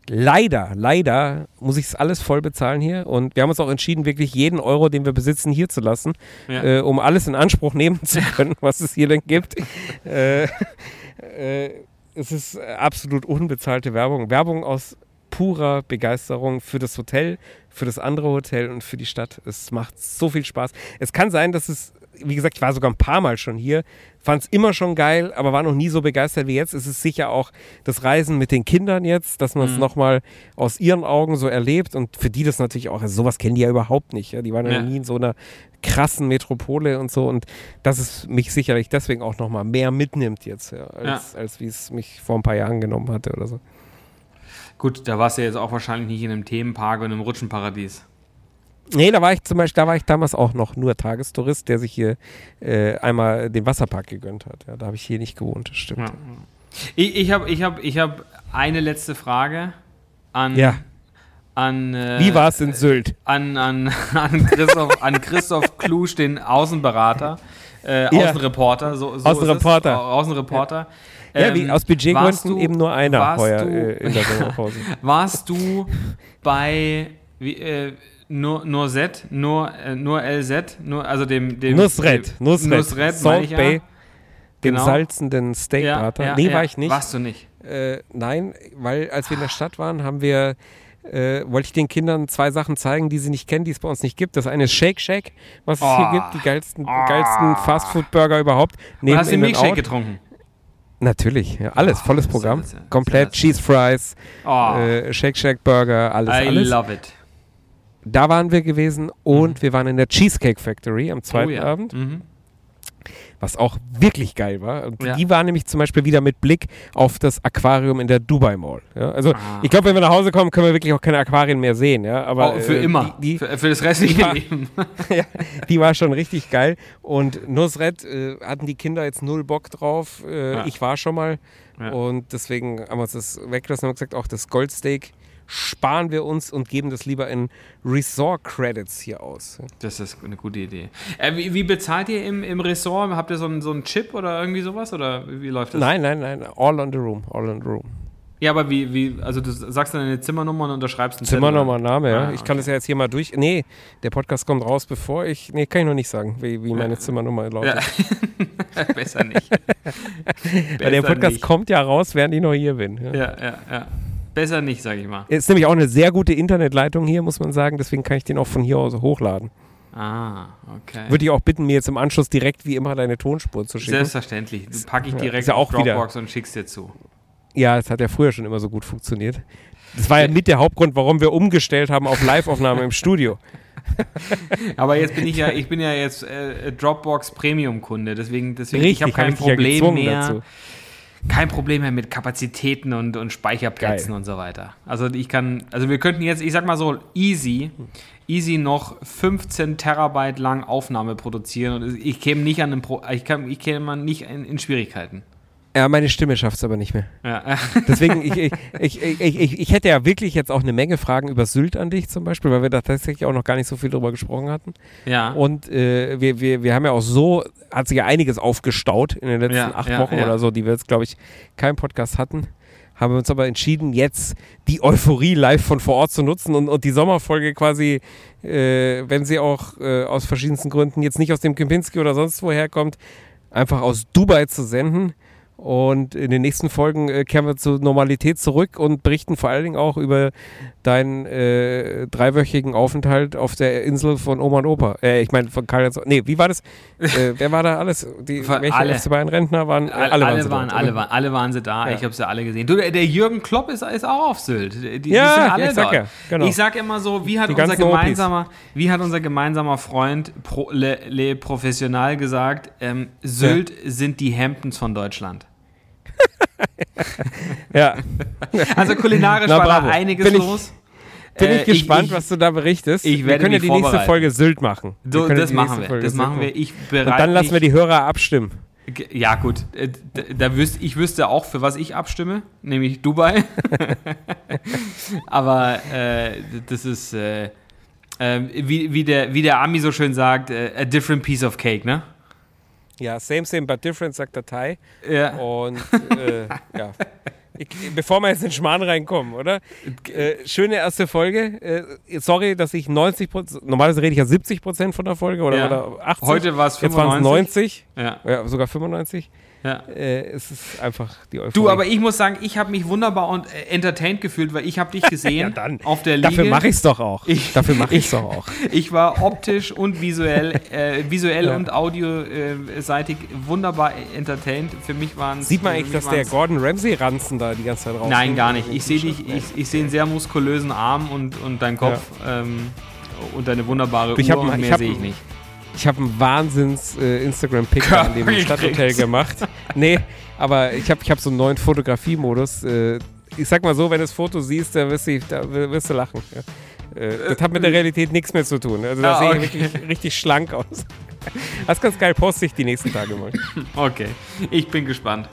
leider, leider muss ich es alles voll bezahlen hier. Und wir haben uns auch entschieden, wirklich jeden Euro, den wir besitzen, hier zu lassen, Ja. äh, um alles in Anspruch nehmen zu können, was es hier denn gibt. äh, äh, es ist absolut unbezahlte Werbung. Werbung aus purer Begeisterung für das Hotel, für das andere Hotel und für die Stadt. Es macht so viel Spaß. Es kann sein, dass es, wie gesagt, ich war sogar ein paar Mal schon hier, fand es immer schon geil, aber war noch nie so begeistert wie jetzt. Es ist sicher auch das Reisen mit den Kindern jetzt, dass man es Mhm. nochmal aus ihren Augen so erlebt und für die das natürlich auch, also sowas kennen die ja überhaupt nicht. Ja? Die waren ja, Ja. nie in so einer krassen Metropole und so und das ist mich sicherlich deswegen auch nochmal mehr mitnimmt jetzt, ja, als, als wie es mich vor ein paar Jahren genommen hatte oder so. Gut, da warst du jetzt auch wahrscheinlich nicht in einem Themenpark und einem Rutschenparadies. Nee, da war ich zum Beispiel, da war ich damals auch noch nur Tagestourist, der sich hier äh, einmal den Wasserpark gegönnt hat. Ja, da habe ich hier nicht gewohnt, das stimmt. Ja. Ich, ich habe ich hab, ich hab eine letzte Frage an, Ja. an, äh, Wie war es in Sylt? an, an, an Christoph, an Christoph Klusch, den Außenberater, äh. Außenreporter. So, so Außenreporter. Ist es. Au- Außenreporter. Ja, wie, Ähm, aus Budgetgründen eben nur einer warst heuer du- äh, in der Sommerpause. Warst du bei wie, äh, nur, nur Z, nur, äh, nur LZ, nur, also dem, dem Nusret, dem, Nusret, Nusret Salt ich ja. Bay, dem Genau. salzenden Steakbrater. Ja, ja, nee, war ich nicht. Warst du nicht? Äh, nein, weil als wir in der Stadt waren, haben wir, äh, wollte ich den Kindern zwei Sachen zeigen, die sie nicht kennen, die es bei uns nicht gibt. Das eine ist Shake Shack, was es Oh. hier gibt, die geilsten, geilsten Fastfood-Burger überhaupt. Neben hast du In-N-Out. Milkshake getrunken? Natürlich, ja, alles, Oh, volles Programm. Komplett Cheese Fries, Oh, äh, Shake Shack Burger, alles, I alles. love it. Da waren wir gewesen und wir waren in der Cheesecake Factory am zweiten oh, ja. Abend, Mhm. was auch wirklich geil war. Und Ja. die war nämlich zum Beispiel wieder mit Blick auf das Aquarium in der Dubai Mall. Ja, also Ah. ich glaube, wenn wir nach Hause kommen, können wir wirklich auch keine Aquarien mehr sehen. Ja, aber oh, für äh, immer. Die, die, für, für das restliche Ja. Leben. ja, die war schon richtig geil. Und Nusret äh, hatten die Kinder jetzt null Bock drauf. Äh. Ich war schon mal. Und deswegen haben wir uns das weggelassen und haben gesagt, auch das Goldsteak sparen wir uns und geben das lieber in Resort-Credits hier aus. Das ist eine gute Idee. Äh, wie, wie bezahlt ihr im, im Ressort? Habt ihr so einen, so einen Chip oder irgendwie sowas? Oder wie, läuft das? Nein, nein, nein, all on the room, all on the room. Ja, aber wie, wie, also du sagst dann deine Zimmernummer und unterschreibst einen Zettel, Zimmernummer, oder? Name, ja. Ah, Ich kann okay. das ja jetzt hier mal durch. Nee, der Podcast kommt raus, bevor ich. Nee, kann ich noch nicht sagen, wie, wie meine Zimmernummer lautet. Ja. Besser nicht. Weil der Besser Podcast nicht. kommt ja raus, während ich noch hier bin. Ja. Ja, ja, ja. Besser nicht, sag ich mal. Ist nämlich auch eine sehr gute Internetleitung hier, muss man sagen. Deswegen kann ich den auch von hier aus hochladen. Ah, okay. Würde ich auch bitten, mir jetzt im Anschluss direkt wie immer deine Tonspur zu schicken. Selbstverständlich. Packe ich Ja, direkt ja auf auch wieder- Dropbox und schick's dir zu. Ja, das hat ja früher schon immer so gut funktioniert. Das war ja mit der Hauptgrund, warum wir umgestellt haben auf Live-Aufnahme im Studio. Aber jetzt bin ich ja, ich bin ja jetzt äh, Dropbox Premium-Kunde, deswegen, deswegen ich habe hab kein ja Problem gezwungen mehr. dazu. Kein Problem mehr mit Kapazitäten und, und Speicherplätzen Geil. und so weiter. Also ich kann, also wir könnten jetzt, ich sag mal so, easy, easy noch 15 Terabyte lang Aufnahme produzieren und ich käme nicht an den Pro, ich, kann, ich käme nicht in, in Schwierigkeiten. Ja, meine Stimme schafft es aber nicht mehr. Ja. Deswegen, ich, ich, ich, ich, ich, hätte ja wirklich jetzt auch eine Menge Fragen über Sylt an dich zum Beispiel, weil wir da tatsächlich auch noch gar nicht so viel drüber gesprochen hatten. ja. Und äh, wir, wir, wir haben ja auch so, hat sich ja einiges aufgestaut in den letzten Ja, acht ja, Wochen oder so, die wir jetzt, glaube ich, keinen Podcast hatten. haben wir uns aber entschieden, jetzt die Euphorie live von vor Ort zu nutzen und, und die Sommerfolge quasi, äh, wenn sie auch äh, aus verschiedensten Gründen jetzt nicht aus dem Kempinski oder sonst woher kommt, einfach aus Dubai zu senden. Und in den nächsten Folgen äh, kehren wir zur Normalität zurück und berichten vor allen Dingen auch über deinen äh, dreiwöchigen Aufenthalt auf der Insel von Oma und Opa. Äh, ich meine, von Karl. Nee, wie war das? äh, wer war da alles? Die, welche alle. FC Bayern Rentner waren? Äh, Alle, alle waren, sie waren, dort, alle, waren, alle waren sie da. Ja. Ich habe sie alle gesehen. Du, der, Jürgen Klopp ist, ist auch auf Sylt. Die, die Ja, ja, ich sag ja, genau. Ich sag immer so, wie hat, unser gemeinsamer, wie hat unser gemeinsamer Freund Pro, Le, Le Professional gesagt, ähm, Sylt sind die Hamptons von Deutschland. Ja, Also kulinarisch Na, war bravo. da einiges Bin ich- los. bin Äh, ich gespannt, ich, was du da berichtest. ich wir werde können ja die nächste. Folge Sylt machen. Wir So, das machen wir. Folge Das Sylt machen wir. Ich Und dann lassen wir die Hörer abstimmen. Ja, gut. Äh, Da wüsste, ich wüsste auch, für was ich abstimme, nämlich Dubai. Aber äh, das ist, äh, äh, wie, wie, der, wie der Ami so schön sagt, äh, a different piece of cake, ne? Ja, same, same, but different, sagt der Thai. Ja. Und äh, ja. Ich, bevor wir jetzt in den Schmarrn reinkommen, oder? Äh, schöne erste Folge. Äh, sorry, dass ich 90 Prozent, normalerweise rede ich ja 70 Prozent von der Folge oder, Ja. oder 80. Heute war es Jetzt waren es 95. 90, Ja, ja, sogar 95. ja. Äh, es ist einfach die Euphorie. Du, aber ich muss sagen, ich habe mich wunderbar und äh, entertained gefühlt, weil ich habe dich gesehen Ja, auf der Liege. Dafür mache ich es doch auch. Ich- Dafür mache ich es doch auch. Ich war optisch und visuell, äh, visuell Ja. und audioseitig wunderbar entertained. Für mich waren Sieht man eigentlich, dass der Gordon Ramsay-Ranzen da die ganze Zeit raus Nein, gar nicht. Ich sehe dich, ich, ich sehe einen sehr muskulösen Arm und, und deinen Kopf ähm, und deine wunderbare Ich Uhr hab- und mehr sehe ich nicht. Ich habe einen Wahnsinns äh, an dem Stadthotel gemacht. Nee, aber ich habe ich hab so einen neuen Fotografiemodus. Äh, ich sag mal so, wenn du das Foto siehst, dann wirst du, da wirst du lachen. Ja. Äh, das hat mit der Realität nichts mehr zu tun. Also da Ah, sehe ich okay. wirklich richtig schlank aus. Das ist ganz geil, poste ich die nächsten Tage mal. Okay, ich bin gespannt.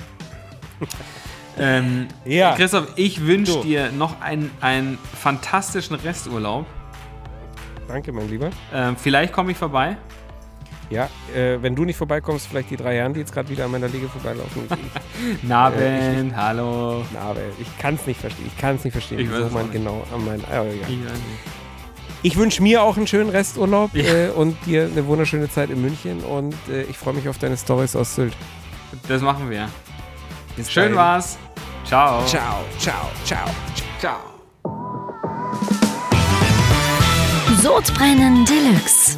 ähm, Ja. Christoph, ich wünsche Du. dir noch einen, einen fantastischen Resturlaub. Danke, mein Lieber. Ähm, vielleicht komme ich vorbei. Ja, äh, wenn du nicht vorbeikommst, vielleicht die drei Herren, die jetzt gerade wieder an meiner Liege vorbeilaufen. Ich, Nabend, hallo. na, aber ich kann es nicht verstehen. Ich kann es nicht verstehen, Ich weiß wieso es man genau an meinen. Ah, ja. Ich weiß. Ich wünsche mir auch einen schönen Resturlaub Ja. äh, und dir eine wunderschöne Zeit in München und äh, ich freue mich auf deine Stories aus Sylt. Das machen wir. Bis Schön dahin. war's. Ciao. Ciao, ciao, ciao. Ciao. Sodbrennen Deluxe.